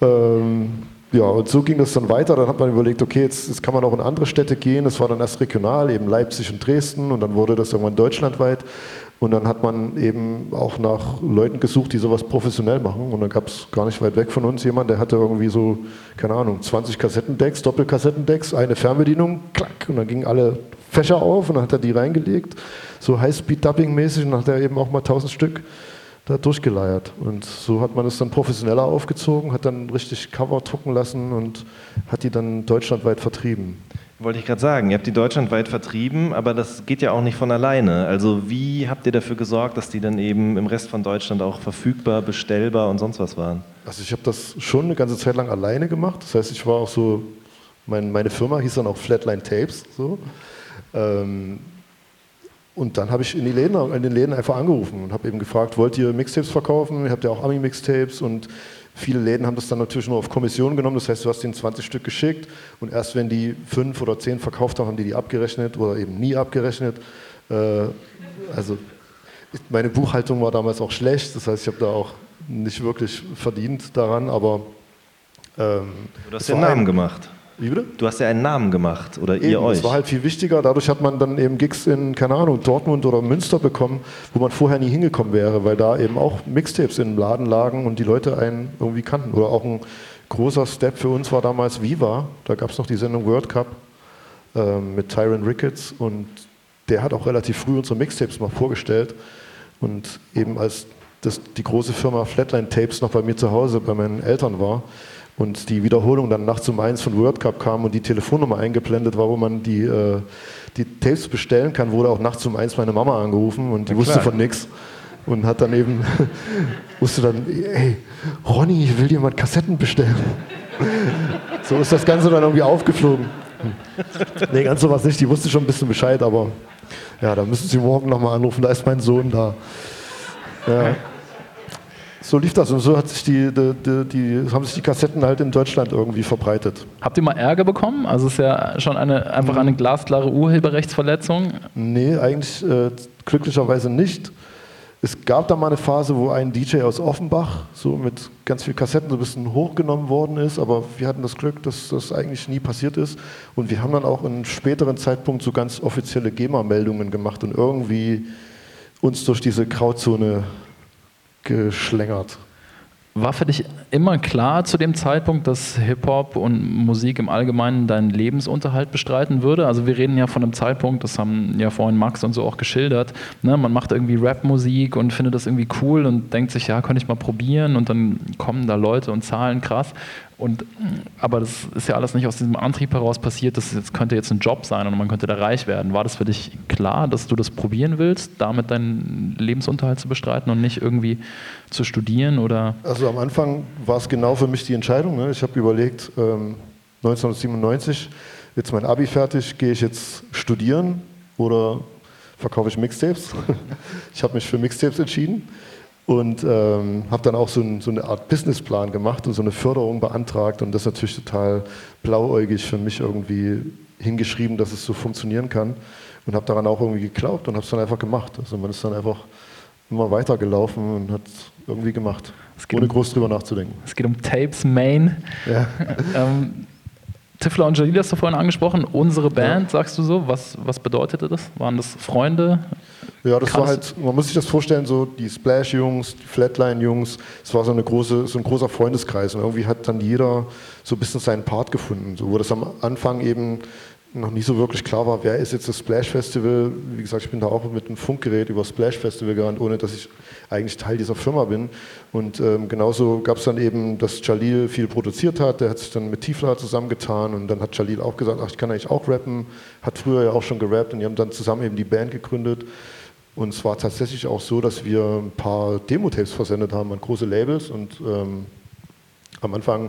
Ähm, ja, und so ging das dann weiter. Dann hat man überlegt, okay, jetzt, jetzt kann man auch in andere Städte gehen. Das war dann erst regional, eben Leipzig und Dresden. Und dann wurde das irgendwann deutschlandweit. Und dann hat man eben auch nach Leuten gesucht, die sowas professionell machen. Und dann gab es gar nicht weit weg von uns jemand, der hatte irgendwie so, keine Ahnung, 20 Kassettendecks, Doppelkassettendecks, eine Fernbedienung, klack, und dann gingen alle Fächer auf und dann hat er die reingelegt, so High-Speed-Dubbing-mäßig, und dann hat er eben auch mal 1000 Stück da durchgeleiert. Und so hat man es dann professioneller aufgezogen, hat dann richtig Cover drucken lassen und hat die dann deutschlandweit vertrieben. Wollte ich gerade sagen, ihr habt die deutschlandweit vertrieben, aber das geht ja auch nicht von alleine. Also wie habt ihr dafür gesorgt, dass die dann eben im Rest von Deutschland auch verfügbar, bestellbar und sonst was waren? Also ich habe das schon eine ganze Zeit lang alleine gemacht. Das heißt, ich war auch so, mein, meine Firma hieß dann auch Flatline Tapes. So. Ähm, und dann habe ich in, die Läden, in den Läden einfach angerufen und habe eben gefragt, wollt ihr Mixtapes verkaufen? Ihr habt ja auch Ami-Mixtapes und Viele Läden haben das dann natürlich nur auf Kommission genommen, das heißt, du hast ihnen 20 Stück geschickt und erst wenn die fünf oder zehn verkauft haben, haben die die abgerechnet oder eben nie abgerechnet. Äh, also meine Buchhaltung war damals auch schlecht, das heißt, ich habe da auch nicht wirklich verdient daran, aber ähm, du hast den Namen gemacht. Wie bitte? Du hast ja einen Namen gemacht oder eben, ihr euch. Das war halt viel wichtiger. Dadurch hat man dann eben Gigs in, keine Ahnung, Dortmund oder Münster bekommen, wo man vorher nie hingekommen wäre, weil da eben auch Mixtapes im Laden lagen und die Leute einen irgendwie kannten. Oder auch ein großer Step für uns war damals Viva. Da gab es noch die Sendung World Cup äh, mit Tyron Ricketts und der hat auch relativ früh unsere Mixtapes mal vorgestellt. Und eben als das, die große Firma Flatline Tapes noch bei mir zu Hause bei meinen Eltern war, und die Wiederholung dann nachts um eins von World Cup kam und die Telefonnummer eingeblendet war, wo man die, äh, die Tapes bestellen kann, wurde auch nachts um eins meine Mama angerufen und die wusste von nichts und hat dann eben, wusste dann, ey, Ronny, ich will dir mal Kassetten bestellen. so ist das Ganze dann irgendwie aufgeflogen. Nee, ganz so was nicht, die wusste schon ein bisschen Bescheid, aber ja, da müssen Sie morgen nochmal anrufen, da ist mein Sohn da. Ja so lief das und so hat sich die, die, die, haben sich die Kassetten halt in Deutschland irgendwie verbreitet. Habt ihr mal Ärger bekommen? Also es ist ja schon eine, einfach eine glasklare Urheberrechtsverletzung. Nee, eigentlich äh, glücklicherweise nicht. Es gab da mal eine Phase, wo ein DJ aus Offenbach so mit ganz vielen Kassetten so ein bisschen hochgenommen worden ist, aber wir hatten das Glück, dass das eigentlich nie passiert ist. Und wir haben dann auch in einem späteren Zeitpunkt so ganz offizielle GEMA-Meldungen gemacht und irgendwie uns durch diese Grauzone geschlängert. War für dich immer klar zu dem Zeitpunkt, dass Hip-Hop und Musik im Allgemeinen deinen Lebensunterhalt bestreiten würde? Also wir reden ja von einem Zeitpunkt, das haben ja vorhin Max und so auch geschildert, ne? man macht irgendwie Rap-Musik und findet das irgendwie cool und denkt sich, ja, könnte ich mal probieren und dann kommen da Leute und zahlen krass. Und, aber das ist ja alles nicht aus diesem Antrieb heraus passiert, das jetzt, könnte jetzt ein Job sein und man könnte da reich werden. War das für dich klar, dass du das probieren willst, damit deinen Lebensunterhalt zu bestreiten und nicht irgendwie zu studieren? Oder? Also am Anfang war es genau für mich die Entscheidung. Ne? Ich habe überlegt, ähm, 1997, jetzt mein Abi fertig, gehe ich jetzt studieren oder verkaufe ich Mixtapes? ich habe mich für Mixtapes entschieden und ähm, habe dann auch so, ein, so, eine Art Businessplan gemacht und so eine Förderung beantragt und das natürlich total blauäugig für mich irgendwie hingeschrieben, dass es so funktionieren kann und habe daran auch irgendwie geglaubt und habe es dann einfach gemacht. Also man ist dann einfach immer weitergelaufen und hat irgendwie gemacht, ohne um, groß drüber nachzudenken. Es geht um Tapes Main. Ja. ähm, Tiffler und Jalil hast du vorhin angesprochen. Unsere Band, sagst du so. Was, was bedeutete das? Waren das Freunde? Ja, das war halt, man muss sich das vorstellen, so die Splash-Jungs, die Flatline-Jungs, es war so, eine große, so ein großer Freundeskreis und irgendwie hat dann jeder so ein bisschen seinen Part gefunden. So, wo das am Anfang eben noch nicht so wirklich klar war, wer ist jetzt das Splash Festival. Wie gesagt, ich bin da auch mit einem Funkgerät über Splash Festival gerannt, ohne dass ich eigentlich Teil dieser Firma bin. Und ähm, genauso gab es dann eben, dass Jalil viel produziert hat. Der hat sich dann mit Tiefler zusammengetan und dann hat Jalil auch gesagt, ach, ich kann eigentlich auch rappen. Hat früher ja auch schon gerappt und die haben dann zusammen eben die Band gegründet. Und es war tatsächlich auch so, dass wir ein paar Demo-Tapes versendet haben an große Labels und ähm, am Anfang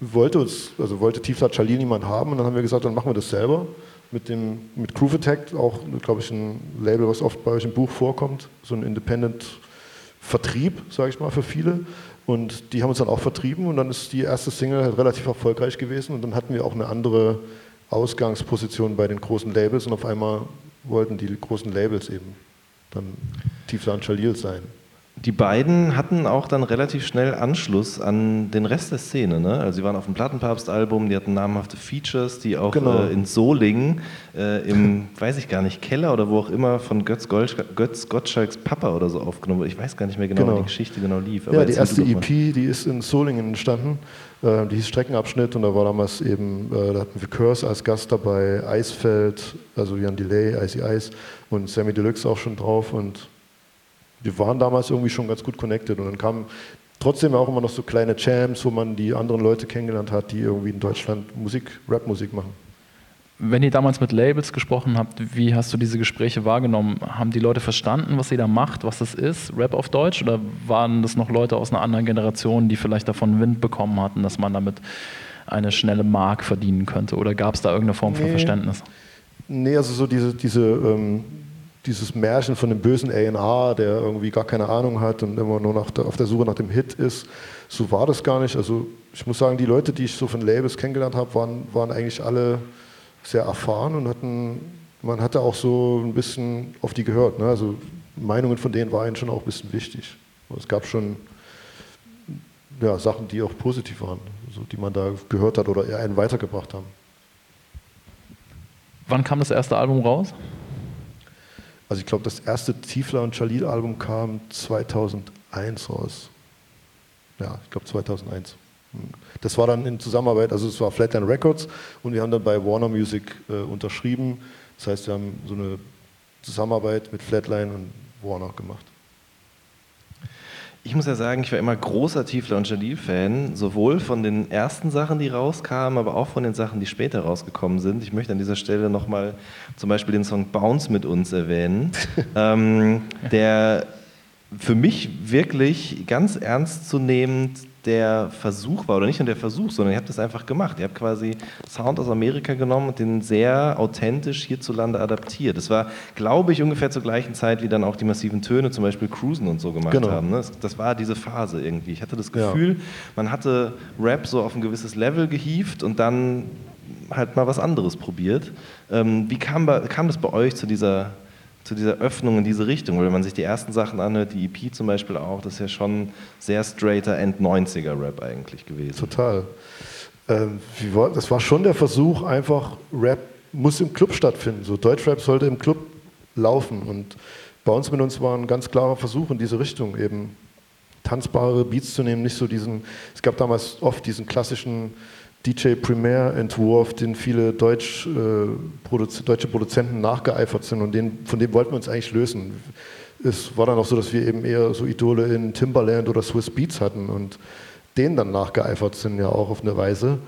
wollte uns, also wollte Tiefler Charlie niemand haben und dann haben wir gesagt, dann machen wir das selber mit dem mit Groove Attack, auch glaube ich ein Label, was oft bei euch im Buch vorkommt, so ein Independent Vertrieb, sage ich mal, für viele. Und die haben uns dann auch vertrieben und dann ist die erste Single halt relativ erfolgreich gewesen und dann hatten wir auch eine andere Ausgangsposition bei den großen Labels und auf einmal wollten die großen Labels eben dann Tiefler und Jalil sein die beiden hatten auch dann relativ schnell Anschluss an den Rest der Szene. Ne? Also sie waren auf dem Plattenpapst-Album, die hatten namhafte Features, die auch genau. äh, in Solingen äh, im, weiß ich gar nicht, Keller oder wo auch immer von Götz, Götz Gottschalks Papa oder so aufgenommen wurde. Ich weiß gar nicht mehr genau, genau. wie die Geschichte genau lief. ja, die erste EP, die ist in Solingen entstanden. Äh, die hieß Streckenabschnitt und da war damals eben, äh, da hatten wir Curse als Gast dabei, Eisfeld, also Jan Delay, Icy Ice und Sammy Deluxe auch schon drauf und wir waren damals irgendwie schon ganz gut connected und dann kamen trotzdem auch immer noch so kleine Champs, wo man die anderen Leute kennengelernt hat, die irgendwie in Deutschland Musik, Rapmusik machen. Wenn ihr damals mit Labels gesprochen habt, wie hast du diese Gespräche wahrgenommen? Haben die Leute verstanden, was ihr da macht, was das ist, Rap auf Deutsch? Oder waren das noch Leute aus einer anderen Generation, die vielleicht davon Wind bekommen hatten, dass man damit eine schnelle Mark verdienen könnte? Oder gab es da irgendeine Form nee. von Verständnis? Nee, also so diese, diese ähm, dieses Märchen von dem bösen A&R, der irgendwie gar keine Ahnung hat und immer nur nach der, auf der Suche nach dem Hit ist. So war das gar nicht. Also ich muss sagen, die Leute, die ich so von Labels kennengelernt habe, waren, waren eigentlich alle sehr erfahren und hatten, man hatte auch so ein bisschen auf die gehört. Ne? Also Meinungen von denen waren schon auch ein bisschen wichtig. Es gab schon ja, Sachen, die auch positiv waren, also die man da gehört hat oder einen weitergebracht haben. Wann kam das erste Album raus? Also ich glaube, das erste Tiefler und Jalil Album kam 2001 raus. Ja, ich glaube 2001. Das war dann in Zusammenarbeit, also es war Flatline Records und wir haben dann bei Warner Music äh, unterschrieben. Das heißt, wir haben so eine Zusammenarbeit mit Flatline und Warner gemacht. Ich muss ja sagen, ich war immer großer Tiefler und Jalil-Fan, sowohl von den ersten Sachen, die rauskamen, aber auch von den Sachen, die später rausgekommen sind. Ich möchte an dieser Stelle nochmal zum Beispiel den Song Bounce mit uns erwähnen, ähm, der für mich wirklich ganz ernstzunehmend der Versuch war, oder nicht nur der Versuch, sondern ihr habt es einfach gemacht. Ihr habt quasi Sound aus Amerika genommen und den sehr authentisch hierzulande adaptiert. Das war, glaube ich, ungefähr zur gleichen Zeit, wie dann auch die massiven Töne, zum Beispiel Cruisen und so gemacht genau. haben. Ne? Das, das, war diese Phase irgendwie. Ich hatte das Gefühl, ja. man hatte Rap so auf ein gewisses Level gehievt und dann halt mal was anderes probiert. Ähm, wie kam, kam das bei euch zu dieser zu dieser Öffnung in diese Richtung. Weil wenn man sich die ersten Sachen anhört, die EP zum Beispiel auch, das ist ja schon sehr straighter End-90er-Rap eigentlich gewesen. Total. Ähm, das war schon der Versuch, einfach Rap muss im Club stattfinden. So Deutschrap sollte im Club laufen. Und bei uns mit uns war ein ganz klarer Versuch in diese Richtung, eben tanzbare Beats zu nehmen, nicht so diesen, es gab damals oft diesen klassischen DJ Premier-Entwurf, den viele Deutsch, äh, Produz deutsche Produzenten nachgeeifert sind und den, von dem wollten wir uns eigentlich lösen. Es war dann auch so, dass wir eben eher so Idole in Timbaland oder Swiss Beats hatten und denen dann nachgeeifert sind ja auch auf eine Weise.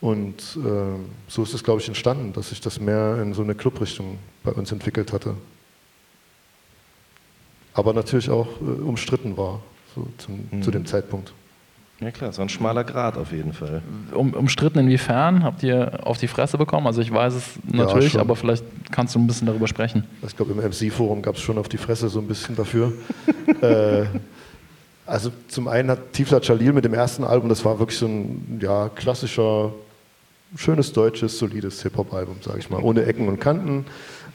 Und äh, so ist es, glaube ich, entstanden, dass sich das mehr in so eine Clubrichtung bei uns entwickelt hatte. Aber natürlich auch äh, umstritten war so zum, mhm. zu dem Zeitpunkt. Ja klar, so ein schmaler Grad auf jeden Fall. Um, umstritten inwiefern? Habt ihr auf die Fresse bekommen? Also ich weiß es natürlich, ja, aber vielleicht kannst du ein bisschen darüber sprechen. Ich glaube, im MC-Forum gab es schon auf die Fresse so ein bisschen dafür. äh, also zum einen hat Tifla Chalil mit dem ersten Album, das war wirklich so ein ja, klassischer, schönes deutsches, solides Hip-Hop-Album, sage ich mal, ohne Ecken und Kanten.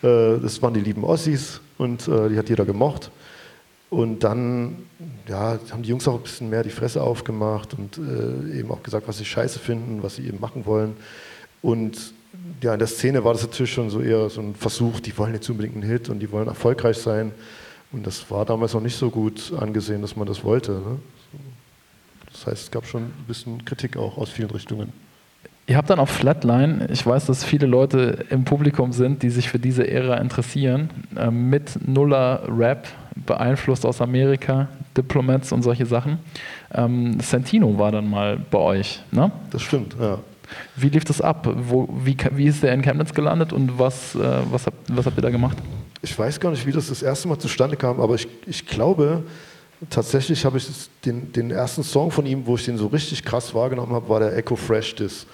Äh, das waren die lieben Ossis und äh, die hat jeder gemocht. Und dann ja, haben die Jungs auch ein bisschen mehr die Fresse aufgemacht und äh, eben auch gesagt, was sie scheiße finden, was sie eben machen wollen. Und ja, in der Szene war das natürlich schon so eher so ein Versuch, die wollen jetzt unbedingt einen Hit und die wollen erfolgreich sein. Und das war damals noch nicht so gut angesehen, dass man das wollte. Ne? Das heißt, es gab schon ein bisschen Kritik auch aus vielen Richtungen. Ihr habt dann auf Flatline, ich weiß, dass viele Leute im Publikum sind, die sich für diese Ära interessieren, äh, mit Nuller Rap, beeinflusst aus Amerika, Diplomats und solche Sachen. Ähm, Santino war dann mal bei euch, ne? Das stimmt, ja. Wie lief das ab? Wo, wie, wie ist der in Chemnitz gelandet und was, äh, was, habt, was habt ihr da gemacht? Ich weiß gar nicht, wie das das erste Mal zustande kam, aber ich, ich glaube, tatsächlich habe ich den, den ersten Song von ihm, wo ich den so richtig krass wahrgenommen habe, war der Echo Fresh Diss.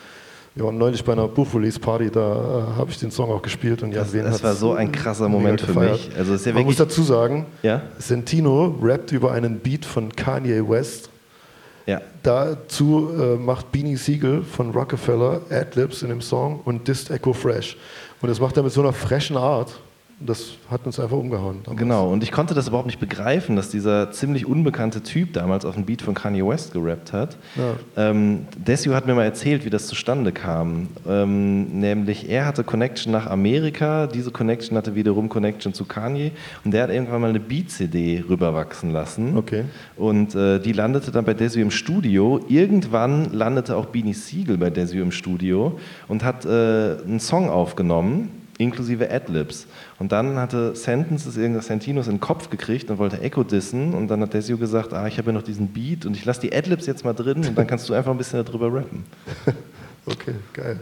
Wir waren neulich bei einer Buchrelease-Party, da äh, habe ich den Song auch gespielt. Und das, das war so ein krasser Moment für mich. Also ist ja Man muss dazu sagen, ja? Sentino rappt über einen Beat von Kanye West. Ja. Dazu äh, macht Beanie Siegel von Rockefeller Adlibs in dem Song und disst Echo Fresh. Und das macht er mit so einer freshen Art das hat uns einfach umgehauen. Damals. Genau, und ich konnte das überhaupt nicht begreifen, dass dieser ziemlich unbekannte Typ damals auf dem Beat von Kanye West gerappt hat. Ja. Ähm, Desio hat mir mal erzählt, wie das zustande kam. Ähm, nämlich, er hatte Connection nach Amerika, diese Connection hatte wiederum Connection zu Kanye und der hat irgendwann mal eine Beat-CD rüberwachsen lassen. Okay. Und äh, die landete dann bei Desio im Studio. Irgendwann landete auch Beanie Siegel bei Desio im Studio und hat äh, einen Song aufgenommen inklusive Adlibs. Und dann hatte Sentences irgendwas Santinos in den Kopf gekriegt und wollte Echo dissen und dann hat Desio gesagt, ah, ich habe ja noch diesen Beat und ich lasse die Adlibs jetzt mal drin und dann kannst du einfach ein bisschen darüber rappen. okay, geil.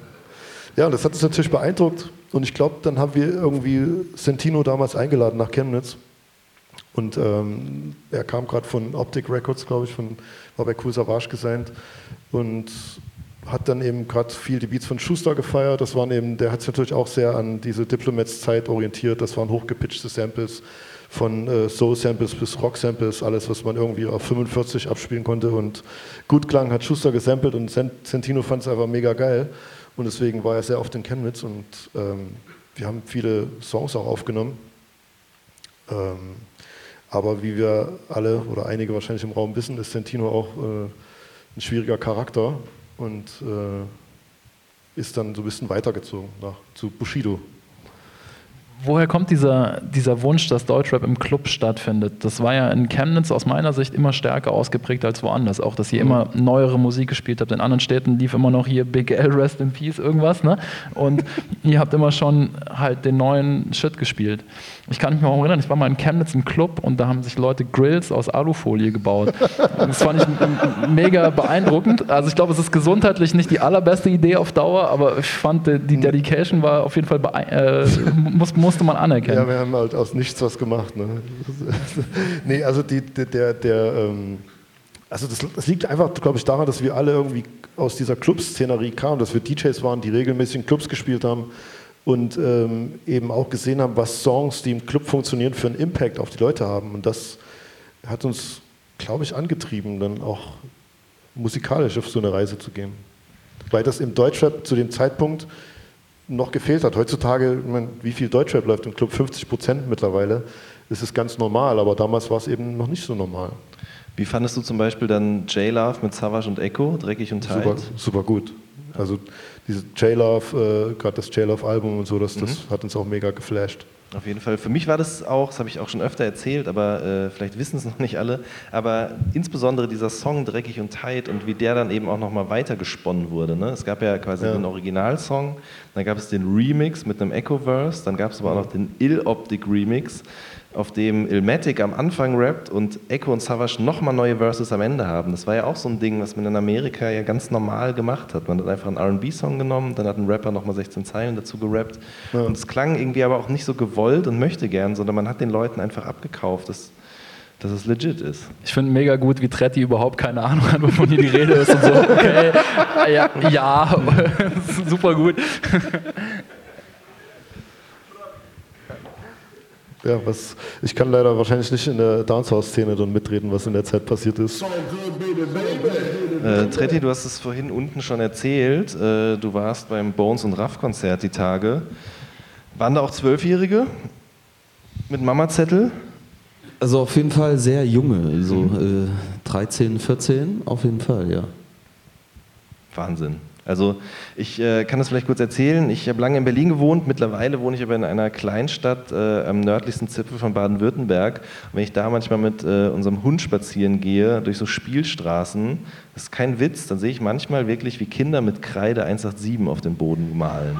Ja, das hat uns natürlich beeindruckt und ich glaube, dann haben wir irgendwie Santino damals eingeladen nach Chemnitz und ähm, er kam gerade von Optic Records, glaube ich, von, war bei Cool Savage gesigned und hat dann eben gerade viel die Beats von Schuster gefeiert. Das waren eben, der hat sich natürlich auch sehr an diese Diplomats-Zeit orientiert. Das waren hochgepitchte Samples von äh, Soul-Samples bis Rock-Samples, alles, was man irgendwie auf 45 abspielen konnte. Und gut klang hat Schuster gesampelt und Sentino fand es einfach mega geil. Und deswegen war er sehr oft in Chemnitz und ähm, wir haben viele Songs auch aufgenommen. Ähm, aber wie wir alle oder einige wahrscheinlich im Raum wissen, ist Sentino auch äh, ein schwieriger Charakter und äh, ist dann so ein bisschen weitergezogen nach, zu Bushido. Woher kommt dieser, dieser Wunsch, dass Deutschrap im Club stattfindet? Das war ja in Chemnitz aus meiner Sicht immer stärker ausgeprägt als woanders. Auch, dass ihr mhm. immer neuere Musik gespielt habt. In anderen Städten lief immer noch hier Big L, Rest in Peace, irgendwas. Ne? Und ihr habt immer schon halt den neuen Shit gespielt. Ich kann mich mal erinnern, ich war mal in Chemnitz im Club und da haben sich Leute Grills aus Alufolie gebaut. Das fand ich mega beeindruckend. Also ich glaube, es ist gesundheitlich nicht die allerbeste Idee auf Dauer, aber ich fand, die Dedication war auf jeden Fall, äh, muss, musste man anerkennen. Ja, wir haben halt aus nichts was gemacht. Ne? nee, also die, der, der ähm, also das, das, liegt einfach, glaube ich, daran, dass wir alle irgendwie aus dieser Clubszenerie kamen, dass wir DJs waren, die regelmäßig in Clubs gespielt haben und ähm, eben auch gesehen haben, was Songs, die im Club funktionieren, für einen Impact auf die Leute haben. Und das hat uns, glaube ich, angetrieben, dann auch musikalisch auf so eine Reise zu gehen. Weil das im Deutschrap zu dem Zeitpunkt noch gefehlt hat. Heutzutage, meine, wie viel Deutschrap läuft im Club? 50 Prozent mittlerweile. Das ist ganz normal, aber damals war es eben noch nicht so normal. Wie fandest du zum Beispiel dann J-Love mit Savage und Echo, Dreckig und Tight? Super, super gut. Also diese J-Love, äh, gerade das J-Love-Album und so, das, das mhm. hat uns auch mega geflasht. Auf jeden Fall. Für mich war das auch, das habe ich auch schon öfter erzählt, aber äh, vielleicht wissen es noch nicht alle, aber insbesondere dieser Song Dreckig und Tight und wie der dann eben auch nochmal weitergesponnen wurde. Ne? Es gab ja quasi ja. den Originalsong, dann gab es den Remix mit einem Echo-Verse, dann gab es aber auch noch den Ill-Optic-Remix auf dem Ilmatic am Anfang rappt und Echo und Savage nochmal neue Verses am Ende haben. Das war ja auch so ein Ding, was man in Amerika ja ganz normal gemacht hat. Man hat einfach einen RB-Song genommen, dann hat ein Rapper nochmal 16 Zeilen dazu gerappt. Ja. Und es klang irgendwie aber auch nicht so gewollt und möchte gern, sondern man hat den Leuten einfach abgekauft. Das, dass es legit ist. Ich finde mega gut, wie Tretti überhaupt keine Ahnung hat, wovon hier die Rede ist und so. Okay, ja, ja super gut. Ja, was, ich kann leider wahrscheinlich nicht in der Dancehall-Szene dann mitreden, was in der Zeit passiert ist. Äh, Tretti, du hast es vorhin unten schon erzählt. Äh, du warst beim Bones und Raff-Konzert die Tage. Waren da auch Zwölfjährige mit Mama-Zettel? Also auf jeden Fall sehr junge, so mhm. äh, 13, 14, auf jeden Fall, ja. Wahnsinn. Also ich äh, kann das vielleicht kurz erzählen. Ich habe lange in Berlin gewohnt, mittlerweile wohne ich aber in einer Kleinstadt äh, am nördlichsten Zipfel von Baden-Württemberg. Wenn ich da manchmal mit äh, unserem Hund spazieren gehe, durch so Spielstraßen, das ist kein Witz, dann sehe ich manchmal wirklich, wie Kinder mit Kreide 187 auf dem Boden malen.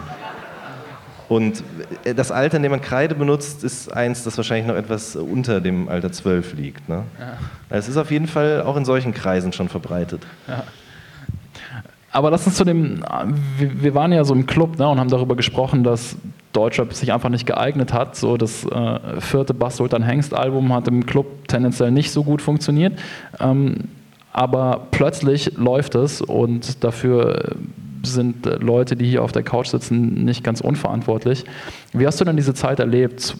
Und äh, das Alter, in dem man Kreide benutzt, ist eins, das wahrscheinlich noch etwas unter dem Alter 12 liegt. Ne? Ja. Es ist auf jeden Fall auch in solchen Kreisen schon verbreitet. Ja. Aber lass uns zu dem, wir waren ja so im Club ne, und haben darüber gesprochen, dass Deutschrap sich einfach nicht geeignet hat. So das äh, vierte Bass Sultan Hengst Album hat im Club tendenziell nicht so gut funktioniert. Ähm, aber plötzlich läuft es und dafür sind Leute, die hier auf der Couch sitzen, nicht ganz unverantwortlich. Wie hast du denn diese Zeit erlebt,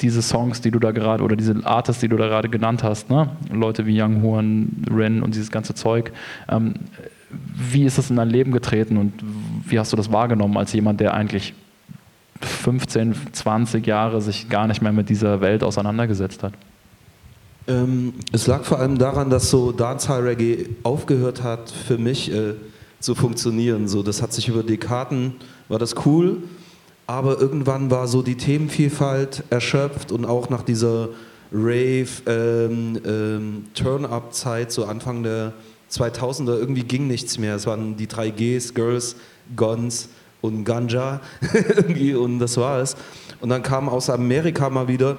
diese Songs, die du da gerade, oder diese Artists, die du da gerade genannt hast, ne? Leute wie Young Horn, Ren und dieses ganze Zeug. Ähm, wie ist das in dein Leben getreten und wie hast du das wahrgenommen als jemand, der eigentlich 15, 20 Jahre sich gar nicht mehr mit dieser Welt auseinandergesetzt hat? Ähm, es lag vor allem daran, dass so Dancehall Reggae aufgehört hat, für mich äh, zu funktionieren. So, das hat sich über Dekaden, war das cool, aber irgendwann war so die Themenvielfalt erschöpft und auch nach dieser Rave, ähm, ähm, so Anfang der 2000er, irgendwie ging nichts mehr. Es waren die drei Gs, Girls, Guns und Ganja irgendwie und das war es. Und dann kam aus Amerika mal wieder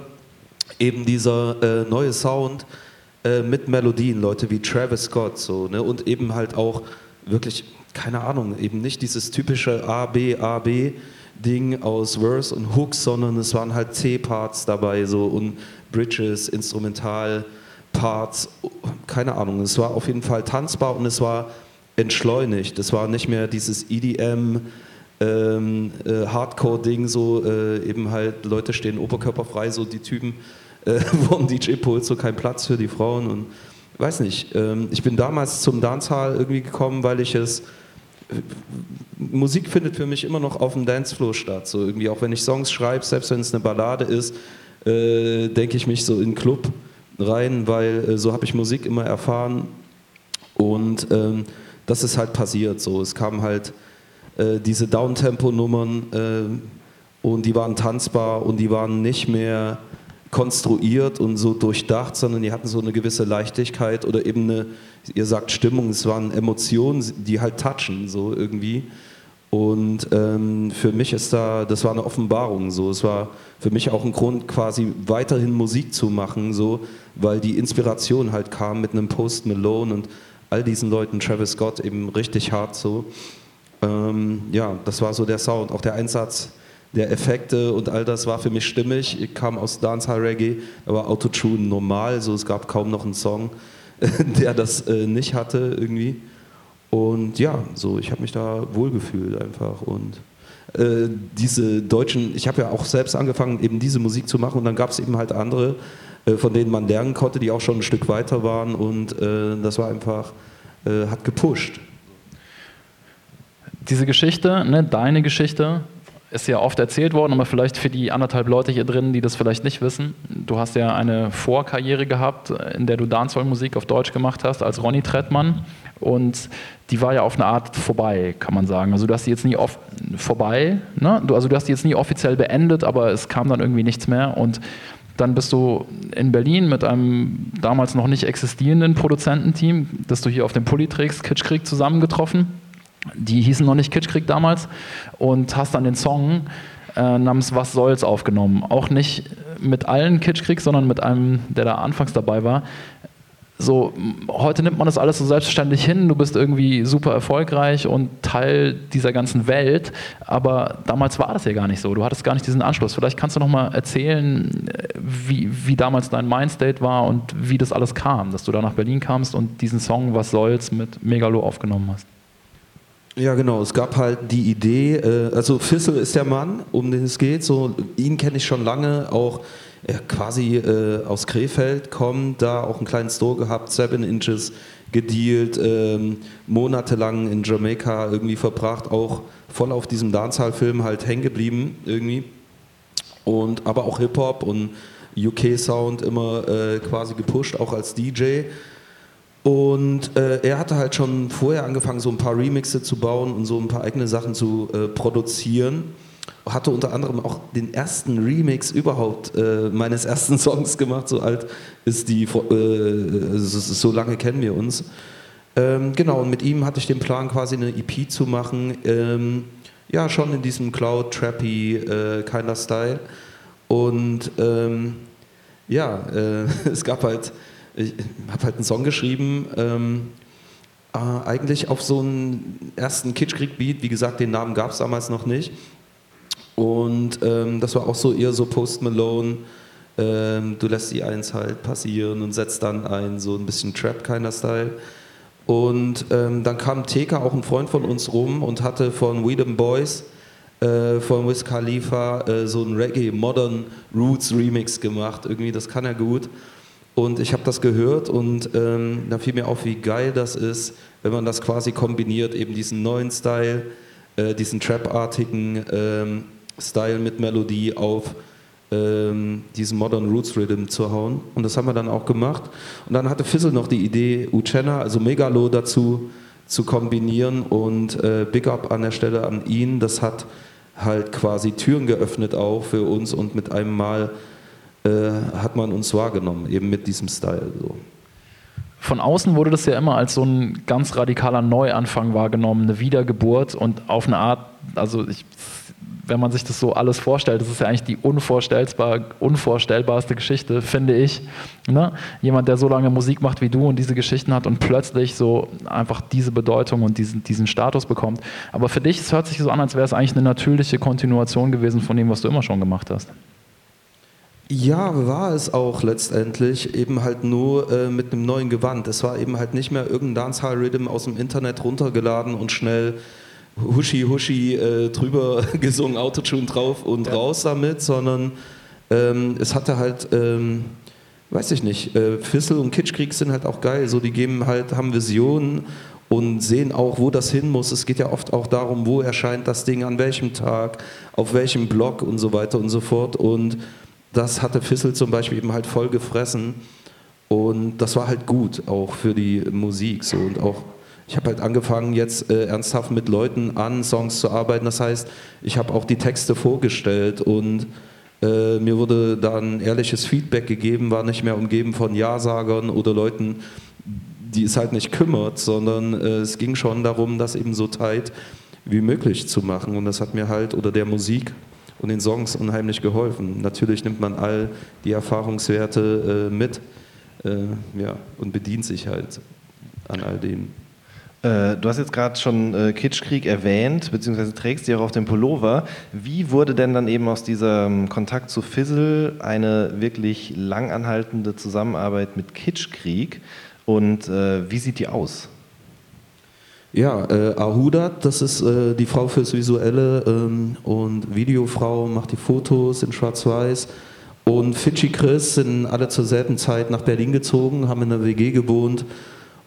eben dieser äh, neue Sound äh, mit Melodien, Leute wie Travis Scott so, ne? und eben halt auch wirklich, keine Ahnung, eben nicht dieses typische A, B, A, B Ding aus Verse und Hooks, sondern es waren halt C-Parts dabei so und Bridges, Instrumental, Parts, keine Ahnung. Es war auf jeden Fall tanzbar und es war entschleunigt. Es war nicht mehr dieses EDM, ähm, äh, Hardcore-Ding, so äh, eben halt Leute stehen oberkörperfrei, so die Typen äh, vom DJ-Pult, so kein Platz für die Frauen und weiß nicht. Ähm, ich bin damals zum Dancehall irgendwie gekommen, weil ich es Musik findet für mich immer noch auf dem Dancefloor statt. So irgendwie, auch wenn ich Songs schreibe, selbst wenn es eine Ballade ist, äh, denke ich mich so in Club rein, weil äh, so habe ich Musik immer erfahren. Und ähm, das ist halt passiert. So. Es kamen halt äh, diese Downtempo-Nummern äh, und die waren tanzbar und die waren nicht mehr konstruiert und so durchdacht, sondern die hatten so eine gewisse Leichtigkeit oder eben eine, ihr sagt Stimmung, es waren Emotionen, die halt touchen, so irgendwie. Und ähm, für mich ist da, das war eine Offenbarung. So, es war für mich auch ein Grund, quasi weiterhin Musik zu machen, so, weil die Inspiration halt kam mit einem Post Malone und all diesen Leuten, Travis Scott eben richtig hart so. Ähm, ja, das war so der Sound, auch der Einsatz der Effekte und all das war für mich stimmig. Ich kam aus Dancehall Reggae, war Autotune normal, so es gab kaum noch einen Song, der das äh, nicht hatte irgendwie. Und ja, so, ich habe mich da wohlgefühlt einfach. Und äh, diese deutschen, ich habe ja auch selbst angefangen, eben diese Musik zu machen und dann gab es eben halt andere, äh, von denen man lernen konnte, die auch schon ein Stück weiter waren und äh, das war einfach, hat gepusht. Diese Geschichte, ne, deine Geschichte, ist ja oft erzählt worden, aber vielleicht für die anderthalb Leute hier drin, die das vielleicht nicht wissen. Du hast ja eine Vorkarriere gehabt, in der du Dancehall-Musik auf Deutsch gemacht hast, als Ronny Trettmann. Und die war ja auf eine Art vorbei, kann man sagen. Also du hast die jetzt nie off vorbei, ne? du, also du hast die jetzt nie offiziell beendet, aber es kam dann irgendwie nichts mehr. Und dann bist du in Berlin mit einem damals noch nicht existierenden Produzententeam, das du hier auf dem Pulli trägst, Kitschkrieg, zusammengetroffen. Die hießen noch nicht Kitschkrieg damals und hast dann den Song äh, namens Was soll's aufgenommen. Auch nicht mit allen Kitschkrieg, sondern mit einem, der da anfangs dabei war so, heute nimmt man das alles so selbstverständlich hin, du bist irgendwie super erfolgreich und Teil dieser ganzen Welt, aber damals war das ja gar nicht so, du hattest gar nicht diesen Anschluss. Vielleicht kannst du noch mal erzählen, wie, wie damals dein Mindstate war und wie das alles kam, dass du da nach Berlin kamst und diesen Song Was soll's mit Megalo aufgenommen hast. Ja, genau. Es gab halt die Idee, äh, also Fissel ist der Mann, um den es geht. So, ihn kenne ich schon lange, auch er quasi äh, aus Krefeld kommt, da auch einen kleinen Store gehabt, Seven Inches gedealt, ähm, monatelang in Jamaika irgendwie verbracht, auch voll auf diesem Dancehall-Film halt hängen geblieben irgendwie. Und aber auch Hip-Hop und UK-Sound immer äh, quasi gepusht, auch als DJ. Und äh, er hatte halt schon vorher angefangen, so ein paar Remixe zu bauen und so ein paar eigene Sachen zu äh, produzieren. Hatte unter anderem auch den ersten Remix überhaupt äh, meines ersten Songs gemacht. So alt ist die, äh, so lange kennen wir uns. Ähm, genau, und mit ihm hatte ich den Plan, quasi eine EP zu machen. Ähm, ja, schon in diesem Cloud, Trappy, äh, Kinder Style. Und ähm, ja, äh, es gab halt ich habe halt einen Song geschrieben, ähm, äh, eigentlich auf so einen ersten Kitschkrieg-Beat. Wie gesagt, den Namen gab es damals noch nicht. Und ähm, das war auch so eher so Post Malone. Ähm, du lässt die Eins halt passieren und setzt dann ein, so ein bisschen Trap keiner Style. Und ähm, dann kam TK, auch ein Freund von uns, rum und hatte von Weedham Boys, äh, von Wiz Khalifa, äh, so ein Reggae Modern Roots Remix gemacht. Irgendwie, das kann er gut. Und ich habe das gehört und ähm, da fiel mir auf, wie geil das ist, wenn man das quasi kombiniert, eben diesen neuen Style, äh, diesen Trap-artigen ähm, Style mit Melodie auf ähm, diesen Modern Roots Rhythm zu hauen. Und das haben wir dann auch gemacht. Und dann hatte Fizzle noch die Idee, Uchenna, also Megalo dazu zu kombinieren und äh, Big Up an der Stelle an ihn. Das hat halt quasi Türen geöffnet auch für uns und mit einem Mal hat man uns wahrgenommen, eben mit diesem Style. So. Von außen wurde das ja immer als so ein ganz radikaler Neuanfang wahrgenommen, eine Wiedergeburt und auf eine Art, also ich, wenn man sich das so alles vorstellt, das ist ja eigentlich die unvorstellbar, unvorstellbarste Geschichte, finde ich. Ne? Jemand, der so lange Musik macht wie du und diese Geschichten hat und plötzlich so einfach diese Bedeutung und diesen, diesen Status bekommt. Aber für dich, es hört sich so an, als wäre es eigentlich eine natürliche Kontinuation gewesen von dem, was du immer schon gemacht hast. Ja, war es auch letztendlich, eben halt nur äh, mit einem neuen Gewand. Es war eben halt nicht mehr irgendein Dancehall-Rhythm aus dem Internet runtergeladen und schnell huschi huschi äh, drüber gesungen, Autotune drauf und ja. raus damit, sondern ähm, es hatte halt, ähm, weiß ich nicht, äh, Fissel und Kitschkrieg sind halt auch geil, so die geben halt, haben Visionen und sehen auch, wo das hin muss. Es geht ja oft auch darum, wo erscheint das Ding, an welchem Tag, auf welchem Blog und so weiter und so fort und das hatte Fissel zum Beispiel eben halt voll gefressen. Und das war halt gut, auch für die Musik. So. Und auch, ich habe halt angefangen, jetzt äh, ernsthaft mit Leuten an Songs zu arbeiten. Das heißt, ich habe auch die Texte vorgestellt und äh, mir wurde dann ehrliches Feedback gegeben, war nicht mehr umgeben von Ja-Sagern oder Leuten, die es halt nicht kümmert, sondern äh, es ging schon darum, das eben so tight wie möglich zu machen. Und das hat mir halt, oder der Musik, und den Songs unheimlich geholfen. Natürlich nimmt man all die Erfahrungswerte äh, mit äh, ja, und bedient sich halt an all dem. Äh, du hast jetzt gerade schon äh, Kitschkrieg erwähnt, beziehungsweise trägst die auch auf dem Pullover. Wie wurde denn dann eben aus diesem Kontakt zu Fizzle eine wirklich langanhaltende Zusammenarbeit mit Kitschkrieg und äh, wie sieht die aus? Ja, äh, Ahudat, das ist äh, die Frau fürs Visuelle ähm, und Videofrau, macht die Fotos in Schwarz-Weiß. Und Fidschi Chris sind alle zur selben Zeit nach Berlin gezogen, haben in einer WG gewohnt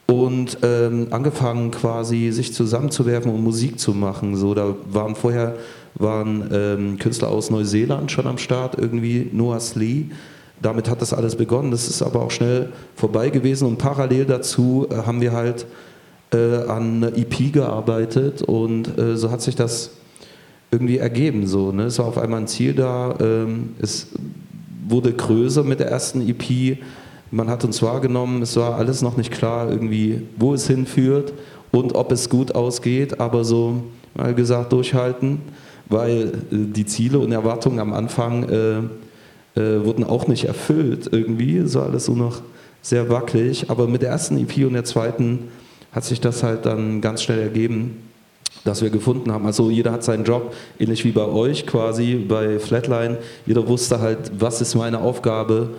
und ähm, angefangen quasi sich zusammenzuwerfen und Musik zu machen. So, da waren vorher waren ähm, Künstler aus Neuseeland schon am Start, irgendwie Noah Slee. Damit hat das alles begonnen. Das ist aber auch schnell vorbei gewesen und parallel dazu äh, haben wir halt an einer EP gearbeitet und äh, so hat sich das irgendwie ergeben. So, ne? Es war auf einmal ein Ziel da, ähm, es wurde größer mit der ersten EP, man hat uns wahrgenommen, es war alles noch nicht klar, irgendwie, wo es hinführt und ob es gut ausgeht, aber so mal gesagt durchhalten, weil äh, die Ziele und Erwartungen am Anfang äh, äh, wurden auch nicht erfüllt irgendwie, es war alles so noch sehr wackelig, aber mit der ersten EP und der zweiten hat sich das halt dann ganz schnell ergeben, dass wir gefunden haben. Also jeder hat seinen Job, ähnlich wie bei euch quasi, bei Flatline. Jeder wusste halt, was ist meine Aufgabe.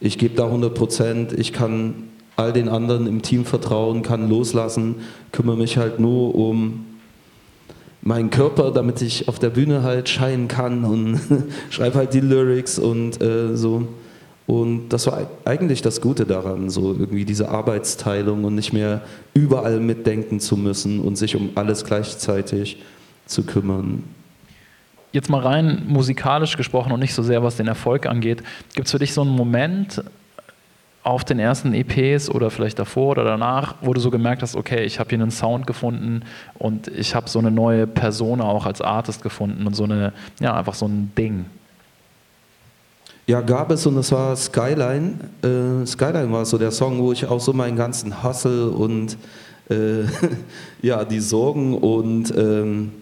Ich gebe da 100 Prozent. Ich kann all den anderen im Team vertrauen, kann loslassen, kümmere mich halt nur um meinen Körper, damit ich auf der Bühne halt scheinen kann und schreibe halt die Lyrics und äh, so. Und das war eigentlich das Gute daran, so irgendwie diese Arbeitsteilung und nicht mehr überall mitdenken zu müssen und sich um alles gleichzeitig zu kümmern. Jetzt mal rein musikalisch gesprochen und nicht so sehr, was den Erfolg angeht. Gibt es für dich so einen Moment, auf den ersten EPs oder vielleicht davor oder danach, wo du so gemerkt hast, okay, ich habe hier einen Sound gefunden und ich habe so eine neue Persona auch als Artist gefunden und so eine, ja, einfach so ein Ding? Ja, gab es und das war Skyline. Äh, Skyline war so der Song, wo ich auch so meinen ganzen Hustle und äh, ja, die Sorgen und ähm,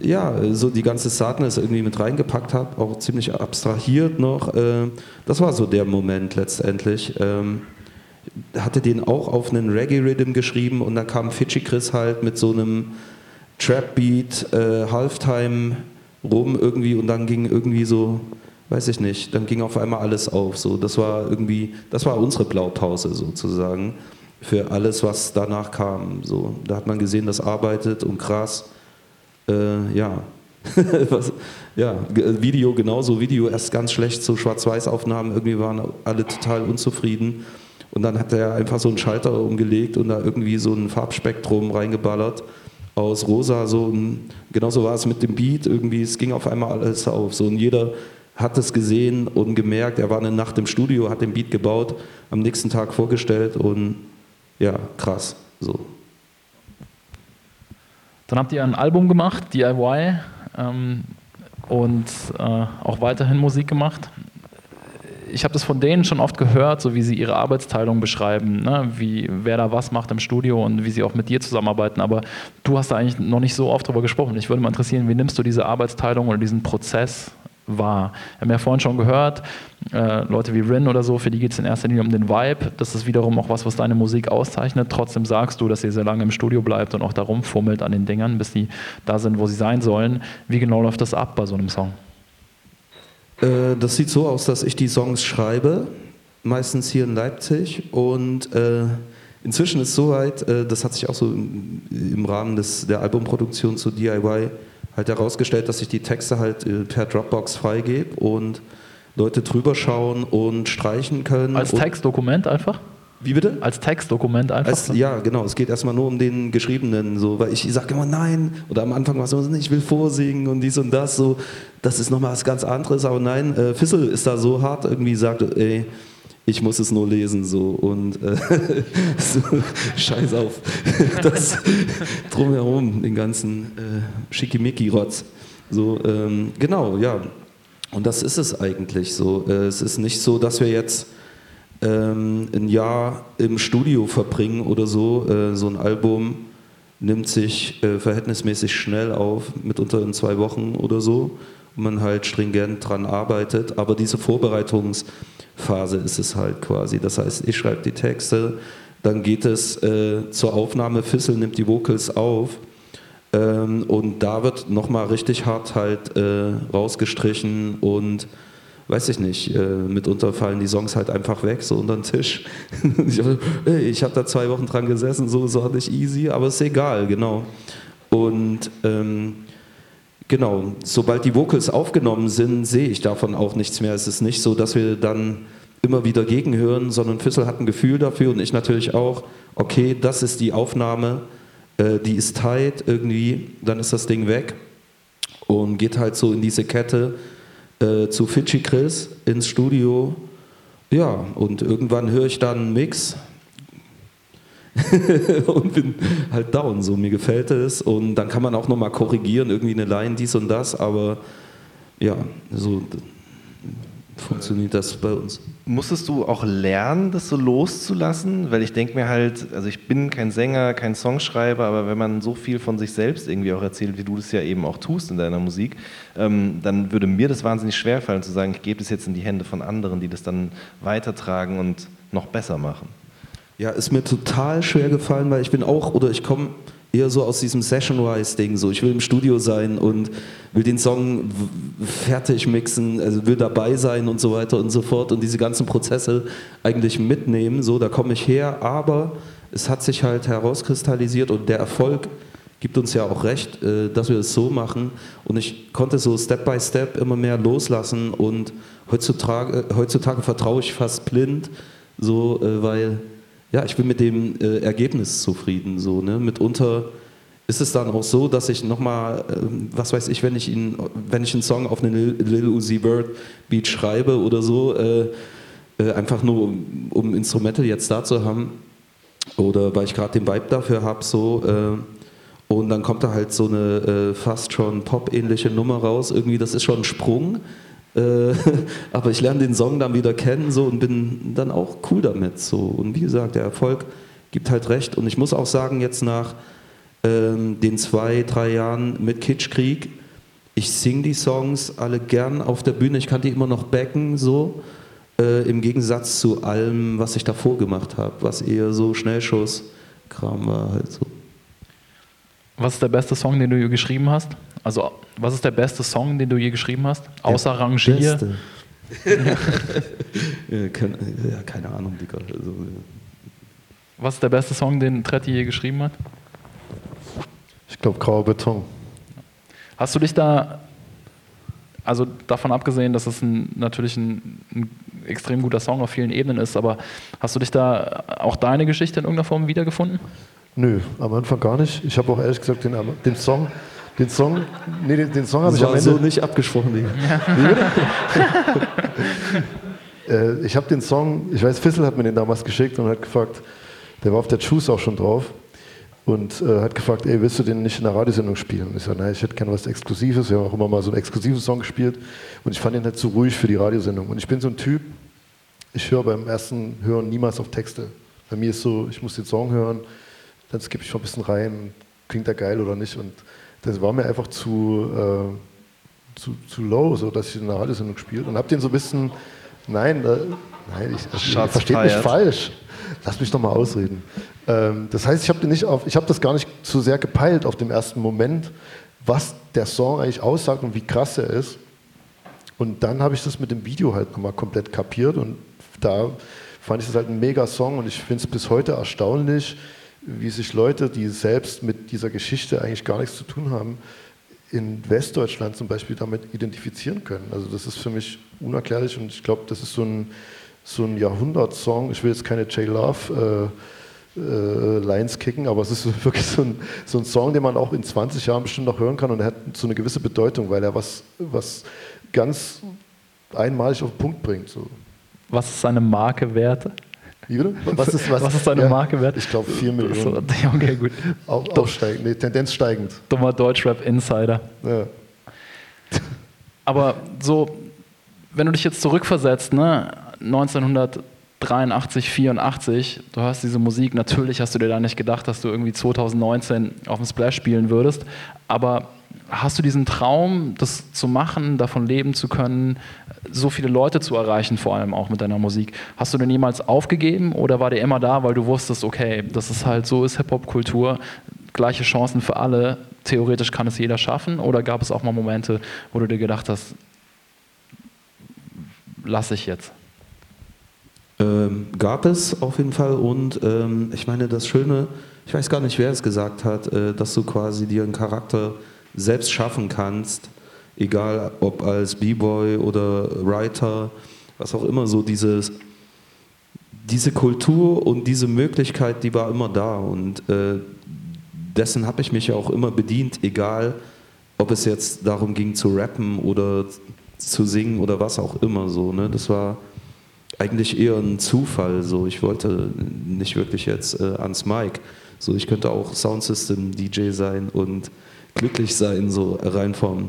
ja, so die ganze Sadness irgendwie mit reingepackt habe, auch ziemlich abstrahiert noch. Äh, das war so der Moment letztendlich. Ähm, hatte den auch auf einen Reggae-Rhythm geschrieben und dann kam Fidschi Chris halt mit so einem Trap-Beat, äh, Halftime rum irgendwie und dann ging irgendwie so, weiß ich nicht, dann ging auf einmal alles auf. So, das war irgendwie, das war unsere Blaupause sozusagen für alles, was danach kam. So, da hat man gesehen, das arbeitet und krass äh, ja. Was, ja, Video genauso, Video erst ganz schlecht, so Schwarz-Weiß-Aufnahmen, irgendwie waren alle total unzufrieden. Und dann hat er einfach so einen Schalter umgelegt und da irgendwie so ein Farbspektrum reingeballert aus rosa. So ein, genauso war es mit dem Beat, irgendwie, es ging auf einmal alles auf. So, und jeder hat es gesehen und gemerkt, er war eine Nacht im Studio, hat den Beat gebaut, am nächsten Tag vorgestellt und ja, krass. So. Dann habt ihr ein Album gemacht, DIY, ähm, und äh, auch weiterhin Musik gemacht. Ich habe das von denen schon oft gehört, so wie sie ihre Arbeitsteilung beschreiben, ne? wie wer da was macht im Studio und wie sie auch mit dir zusammenarbeiten. Aber du hast da eigentlich noch nicht so oft drüber gesprochen. Ich würde mal interessieren, wie nimmst du diese Arbeitsteilung oder diesen Prozess war. Wir haben ja vorhin schon gehört, äh, Leute wie Rin oder so, für die geht es in erster Linie um den Vibe. Das ist wiederum auch was, was deine Musik auszeichnet. Trotzdem sagst du, dass ihr sehr lange im Studio bleibt und auch da rumfummelt an den Dingern, bis die da sind, wo sie sein sollen. Wie genau läuft das ab bei so einem Song? Äh, das sieht so aus, dass ich die Songs schreibe, meistens hier in Leipzig und äh, Inzwischen ist soweit, äh, das hat sich auch so im, im Rahmen des, der Albumproduktion zu DIY halt herausgestellt, dass ich die Texte halt äh, per Dropbox freigebe und Leute drüber schauen und streichen können. Als Textdokument einfach? Wie bitte? Als Textdokument einfach? Als, ja, genau. Es geht erstmal nur um den Geschriebenen, so, weil ich, sage immer nein. Oder am Anfang war es so, ich will vorsingen und dies und das. So, das ist nochmal was ganz anderes. Aber nein, äh, Fissel ist da so hart irgendwie sagt, ey, ich muss es nur lesen so und äh, so, scheiß auf. Das drumherum den ganzen äh, Schickimicki-Rotz. So ähm, genau ja. Und das ist es eigentlich so. Äh, es ist nicht so dass wir jetzt ähm, ein Jahr im Studio verbringen oder so. Äh, so ein Album nimmt sich äh, verhältnismäßig schnell auf mitunter in zwei Wochen oder so und man halt stringent dran arbeitet aber diese Vorbereitungs Phase ist es halt quasi. Das heißt, ich schreibe die Texte, dann geht es äh, zur Aufnahme, Fissel nimmt die Vocals auf ähm, und da wird nochmal richtig hart halt äh, rausgestrichen und weiß ich nicht, äh, mitunter fallen die Songs halt einfach weg, so unter den Tisch. ich habe hab da zwei Wochen dran gesessen, so, so hatte ich easy, aber ist egal, genau. Und ähm, Genau, sobald die Vocals aufgenommen sind, sehe ich davon auch nichts mehr. Es ist nicht so, dass wir dann immer wieder gegenhören, sondern Füssel hat ein Gefühl dafür und ich natürlich auch, okay, das ist die Aufnahme, äh, die ist tight irgendwie, dann ist das Ding weg und geht halt so in diese Kette äh, zu Fidschi Chris ins Studio. Ja, und irgendwann höre ich dann einen Mix und bin halt down. So, mir gefällt es und dann kann man auch nochmal korrigieren, irgendwie eine Line, dies und das, aber ja, so funktioniert das bei uns. Musstest du auch lernen, das so loszulassen? Weil ich denke mir halt, also ich bin kein Sänger, kein Songschreiber, aber wenn man so viel von sich selbst irgendwie auch erzählt, wie du das ja eben auch tust in deiner Musik, ähm, dann würde mir das wahnsinnig schwer fallen zu sagen, ich gebe das jetzt in die Hände von anderen, die das dann weitertragen und noch besser machen. Ja, ist mir total schwer gefallen, weil ich bin auch, oder ich komme eher so aus diesem Session-Wise-Ding, so ich will im Studio sein und will den Song fertig mixen, also will dabei sein und so weiter und so fort und diese ganzen Prozesse eigentlich mitnehmen, so da komme ich her, aber es hat sich halt herauskristallisiert und der Erfolg gibt uns ja auch recht, äh, dass wir es so machen und ich konnte so Step by Step immer mehr loslassen und heutzutage, heutzutage vertraue ich fast blind, so, äh, weil ja, ich bin mit dem äh, Ergebnis zufrieden. So, ne? Mitunter ist es dann auch so, dass ich nochmal, äh, was weiß ich, wenn ich, ihn, wenn ich einen Song auf einen Lil Uzi Vert Beat schreibe oder so, äh, Äh, einfach nur, um, um Instrumental jetzt da zu haben. Oder weil ich gerade den Vibe dafür habe, so. Äh, und dann kommt da halt so eine äh, fast schon pop-ähnliche Nummer raus. Irgendwie, das ist schon ein Sprung. Äh, aber ich lerne den Song dann wieder kennen so, und bin dann auch cool damit. So. Und wie gesagt, der Erfolg gibt halt recht. Und ich muss auch sagen, jetzt nach ähm, den zwei, drei Jahren mit Kitschkrieg, ich singe die Songs alle gern auf der Bühne. Ich kann die immer noch backen, so. Äh, Im Gegensatz zu allem, was ich davor gemacht habe, was eher so Schnellschuss-Kram war halt so. Was ist der beste Song, den du je geschrieben hast? Also, was ist der beste Song, den du je geschrieben hast? Außer Der Rangier. Beste. ja, keine, ja, keine Ahnung, Digga. Also, Was ist der beste Song, den Tretti je geschrieben hat? Ich glaube, grauer Beton. Hast du dich da, also davon abgesehen, dass es ein, natürlich ein, ein extrem guter Song auf vielen Ebenen ist, aber hast du dich da auch deine Geschichte in irgendeiner Form wiedergefunden? Nö, am Anfang gar nicht. Ich habe auch ehrlich gesagt den, den Song, den Song, nee, den, den Song habe ich am Ende. so nicht abgesprochen, Digga. Äh, ich habe den Song, ich weiß, Fissel hat mir den damals geschickt und hat gefragt, der war auf der Juice auch schon drauf und äh, hat gefragt, ey, willst du den nicht in der Radiosendung spielen? Und ich sage, nein, ich hätte gerne was Exklusives. Wir haben auch immer mal so einen exklusiven Song gespielt und ich fand den halt zu ruhig für die Radiosendung. Und ich bin so ein Typ, ich höre beim ersten Hören niemals auf Texte. Bei mir ist so, ich muss den Song hören, dann skippe ich mal ein bisschen rein, klingt der geil oder nicht. Und das war mir einfach zu, äh, zu, zu low, so dass ich in der Radiosendung spiele und habe den so ein bisschen, nein, äh, nein, ich, also, Schatz versteht mich falsch. Lass mich doch mal ausreden. Ähm, das heißt, ich habe den nicht auf, ich habe das gar nicht so sehr gepeilt auf dem ersten Moment, was der Song eigentlich aussagt und wie krass er ist. Und dann habe ich das mit dem Video halt nochmal komplett kapiert und da fand ich das halt ein mega Song und ich finde es bis heute erstaunlich, wie sich Leute, die selbst mit dieser Geschichte eigentlich gar nichts zu tun haben, in Westdeutschland zum Beispiel damit identifizieren können. Also das ist für mich unerklärlich und ich glaube, das ist so ein, so ein Jahrhundertsong. Ich will jetzt keine J. Love äh, äh, Lines kicken, aber es ist wirklich so ein, so ein Song, den man auch in 20 Jahren bestimmt noch hören kann und er hat so eine gewisse Bedeutung, weil er was, was ganz einmalig auf den Punkt bringt. So. Was ist seine Marke wert? Was ist, Was ist seine Marke wert? Ich glaube 4 Millionen. So, okay, gut. Auf, aufsteigend, nee, Tendenz steigend. Dummer Deutschrap-Insider. Ja. Aber so, wenn du dich jetzt zurückversetzt, ne, 1983, 84, du hörst diese Musik, natürlich hast du dir da nicht gedacht, dass du irgendwie 2019 auf dem Splash spielen würdest, aber hast du diesen Traum, das zu machen, davon leben zu können, so viele Leute zu erreichen, vor allem auch mit deiner Musik, hast du den jemals aufgegeben oder war der immer da, weil du wusstest, okay, das ist halt so ist Hip-Hop-Kultur, gleiche Chancen für alle, theoretisch kann es jeder schaffen oder gab es auch mal Momente, wo du dir gedacht hast, lass ich jetzt? Ähm, gab es auf jeden Fall und ähm, ich meine, das Schöne, ich weiß gar nicht, wer es gesagt hat, äh, dass du quasi dir einen Charakter selbst schaffen kannst, egal ob als B-Boy oder Writer, was auch immer, so dieses, diese Kultur und diese Möglichkeit, die war immer da und äh, dessen habe ich mich auch immer bedient, egal ob es jetzt darum ging zu rappen oder zu singen oder was auch immer so. Ne? Das war eigentlich eher ein Zufall. So, ich wollte nicht wirklich jetzt äh, ans Mic. So, ich könnte auch Soundsystem DJ sein und glücklich sein, so rein vom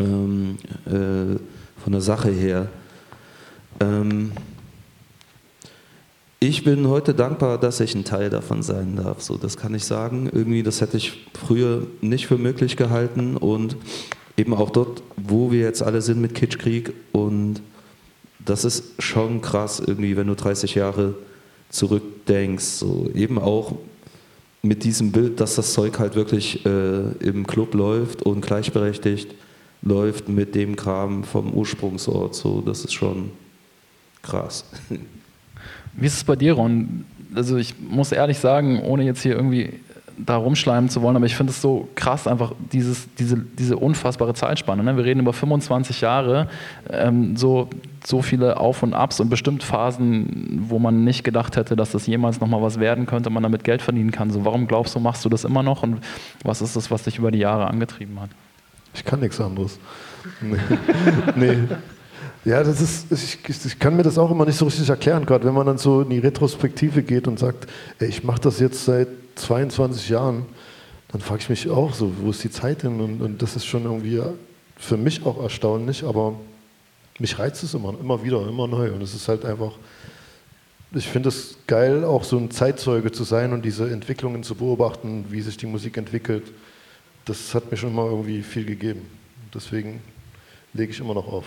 ähm, äh, von der Sache her. Ähm, ich bin heute dankbar, dass ich ein Teil davon sein darf. So, das kann ich sagen. Irgendwie, das hätte ich früher nicht für möglich gehalten und eben auch dort, wo wir jetzt alle sind mit Kitschkrieg und das ist schon krass irgendwie, wenn du 30 Jahre zurückdenkst. So eben auch mit diesem Bild, dass das Zeug halt wirklich äh, im Club läuft und gleichberechtigt läuft mit dem Kram vom Ursprungsort. So, das ist schon krass. Wie ist es bei dir, Ron? Also ich muss ehrlich sagen, ohne jetzt hier irgendwie da rumschleimen zu wollen, aber ich finde es so krass, einfach dieses, diese, diese unfassbare Zeitspanne. Ne? Wir reden über 25 Jahre, ähm, so, so viele Auf und Abs und bestimmt Phasen, wo man nicht gedacht hätte, dass das jemals nochmal was werden könnte, man damit Geld verdienen kann. So, warum glaubst du, machst du das immer noch und was ist das, was dich über die Jahre angetrieben hat? Ich kann nichts anderes. Nee. nee. Ja, das ist, ich, ich, kann mir das auch immer nicht so richtig erklären, gerade wenn man dann so in die Retrospektive geht und sagt, ey, ich mache das jetzt seit 22 Jahren, dann frage ich mich auch so, wo ist die Zeit hin? Und, und, das ist schon irgendwie für mich auch erstaunlich, aber mich reizt es immer, immer wieder, immer neu. Und es ist halt einfach, ich finde es geil, auch so ein Zeitzeuge zu sein und diese Entwicklungen zu beobachten, wie sich die Musik entwickelt. Das hat mir schon immer irgendwie viel gegeben. Deswegen lege ich immer noch auf.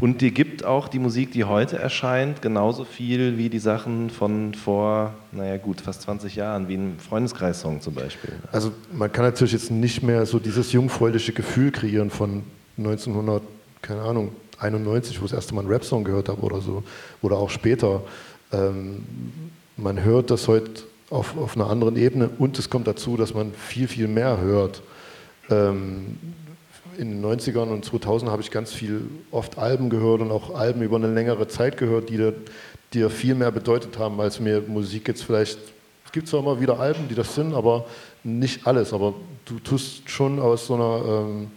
Und dir gibt auch die Musik, die heute erscheint, genauso viel wie die Sachen von vor, naja gut, fast 20 Jahren, wie ein Freundeskreis-Song zum Beispiel. Also man kann natürlich jetzt nicht mehr so dieses jungfräuliche Gefühl kreieren von 1900, keine Ahnung, 91, wo ich das erste Mal einen Rap-Song gehört habe oder so, oder auch später. Ähm, man hört das heute auf, auf einer anderen Ebene und es kommt dazu, dass man viel, viel mehr hört. Ähm, in den 90ern und 2000 habe ich ganz viel, oft Alben gehört und auch Alben über eine längere Zeit gehört, die dir, viel mehr bedeutet haben, als mir Musik jetzt vielleicht. Es gibt zwar immer wieder Alben, die das sind, aber nicht alles. Aber du tust schon aus so einer ähm,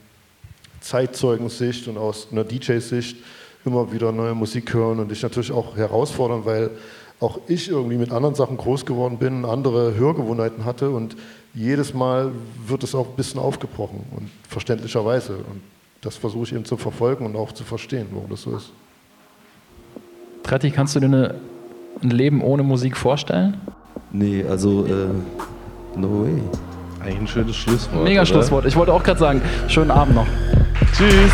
Zeitzeugensicht und aus einer DJ-Sicht immer wieder neue Musik hören und dich natürlich auch herausfordern, weil auch ich irgendwie mit anderen Sachen groß geworden bin, andere Hörgewohnheiten hatte und jedes Mal wird es auch ein bisschen aufgebrochen und verständlicherweise. Und das versuche ich eben zu verfolgen und auch zu verstehen, warum das so ist. Tretti, kannst du dir eine, ein Leben ohne Musik vorstellen? Nee, also äh, no way. Eigentlich ein schönes Schlusswort. Mega oder? Schlusswort. Ich wollte auch gerade sagen, schönen Abend noch. Tschüss.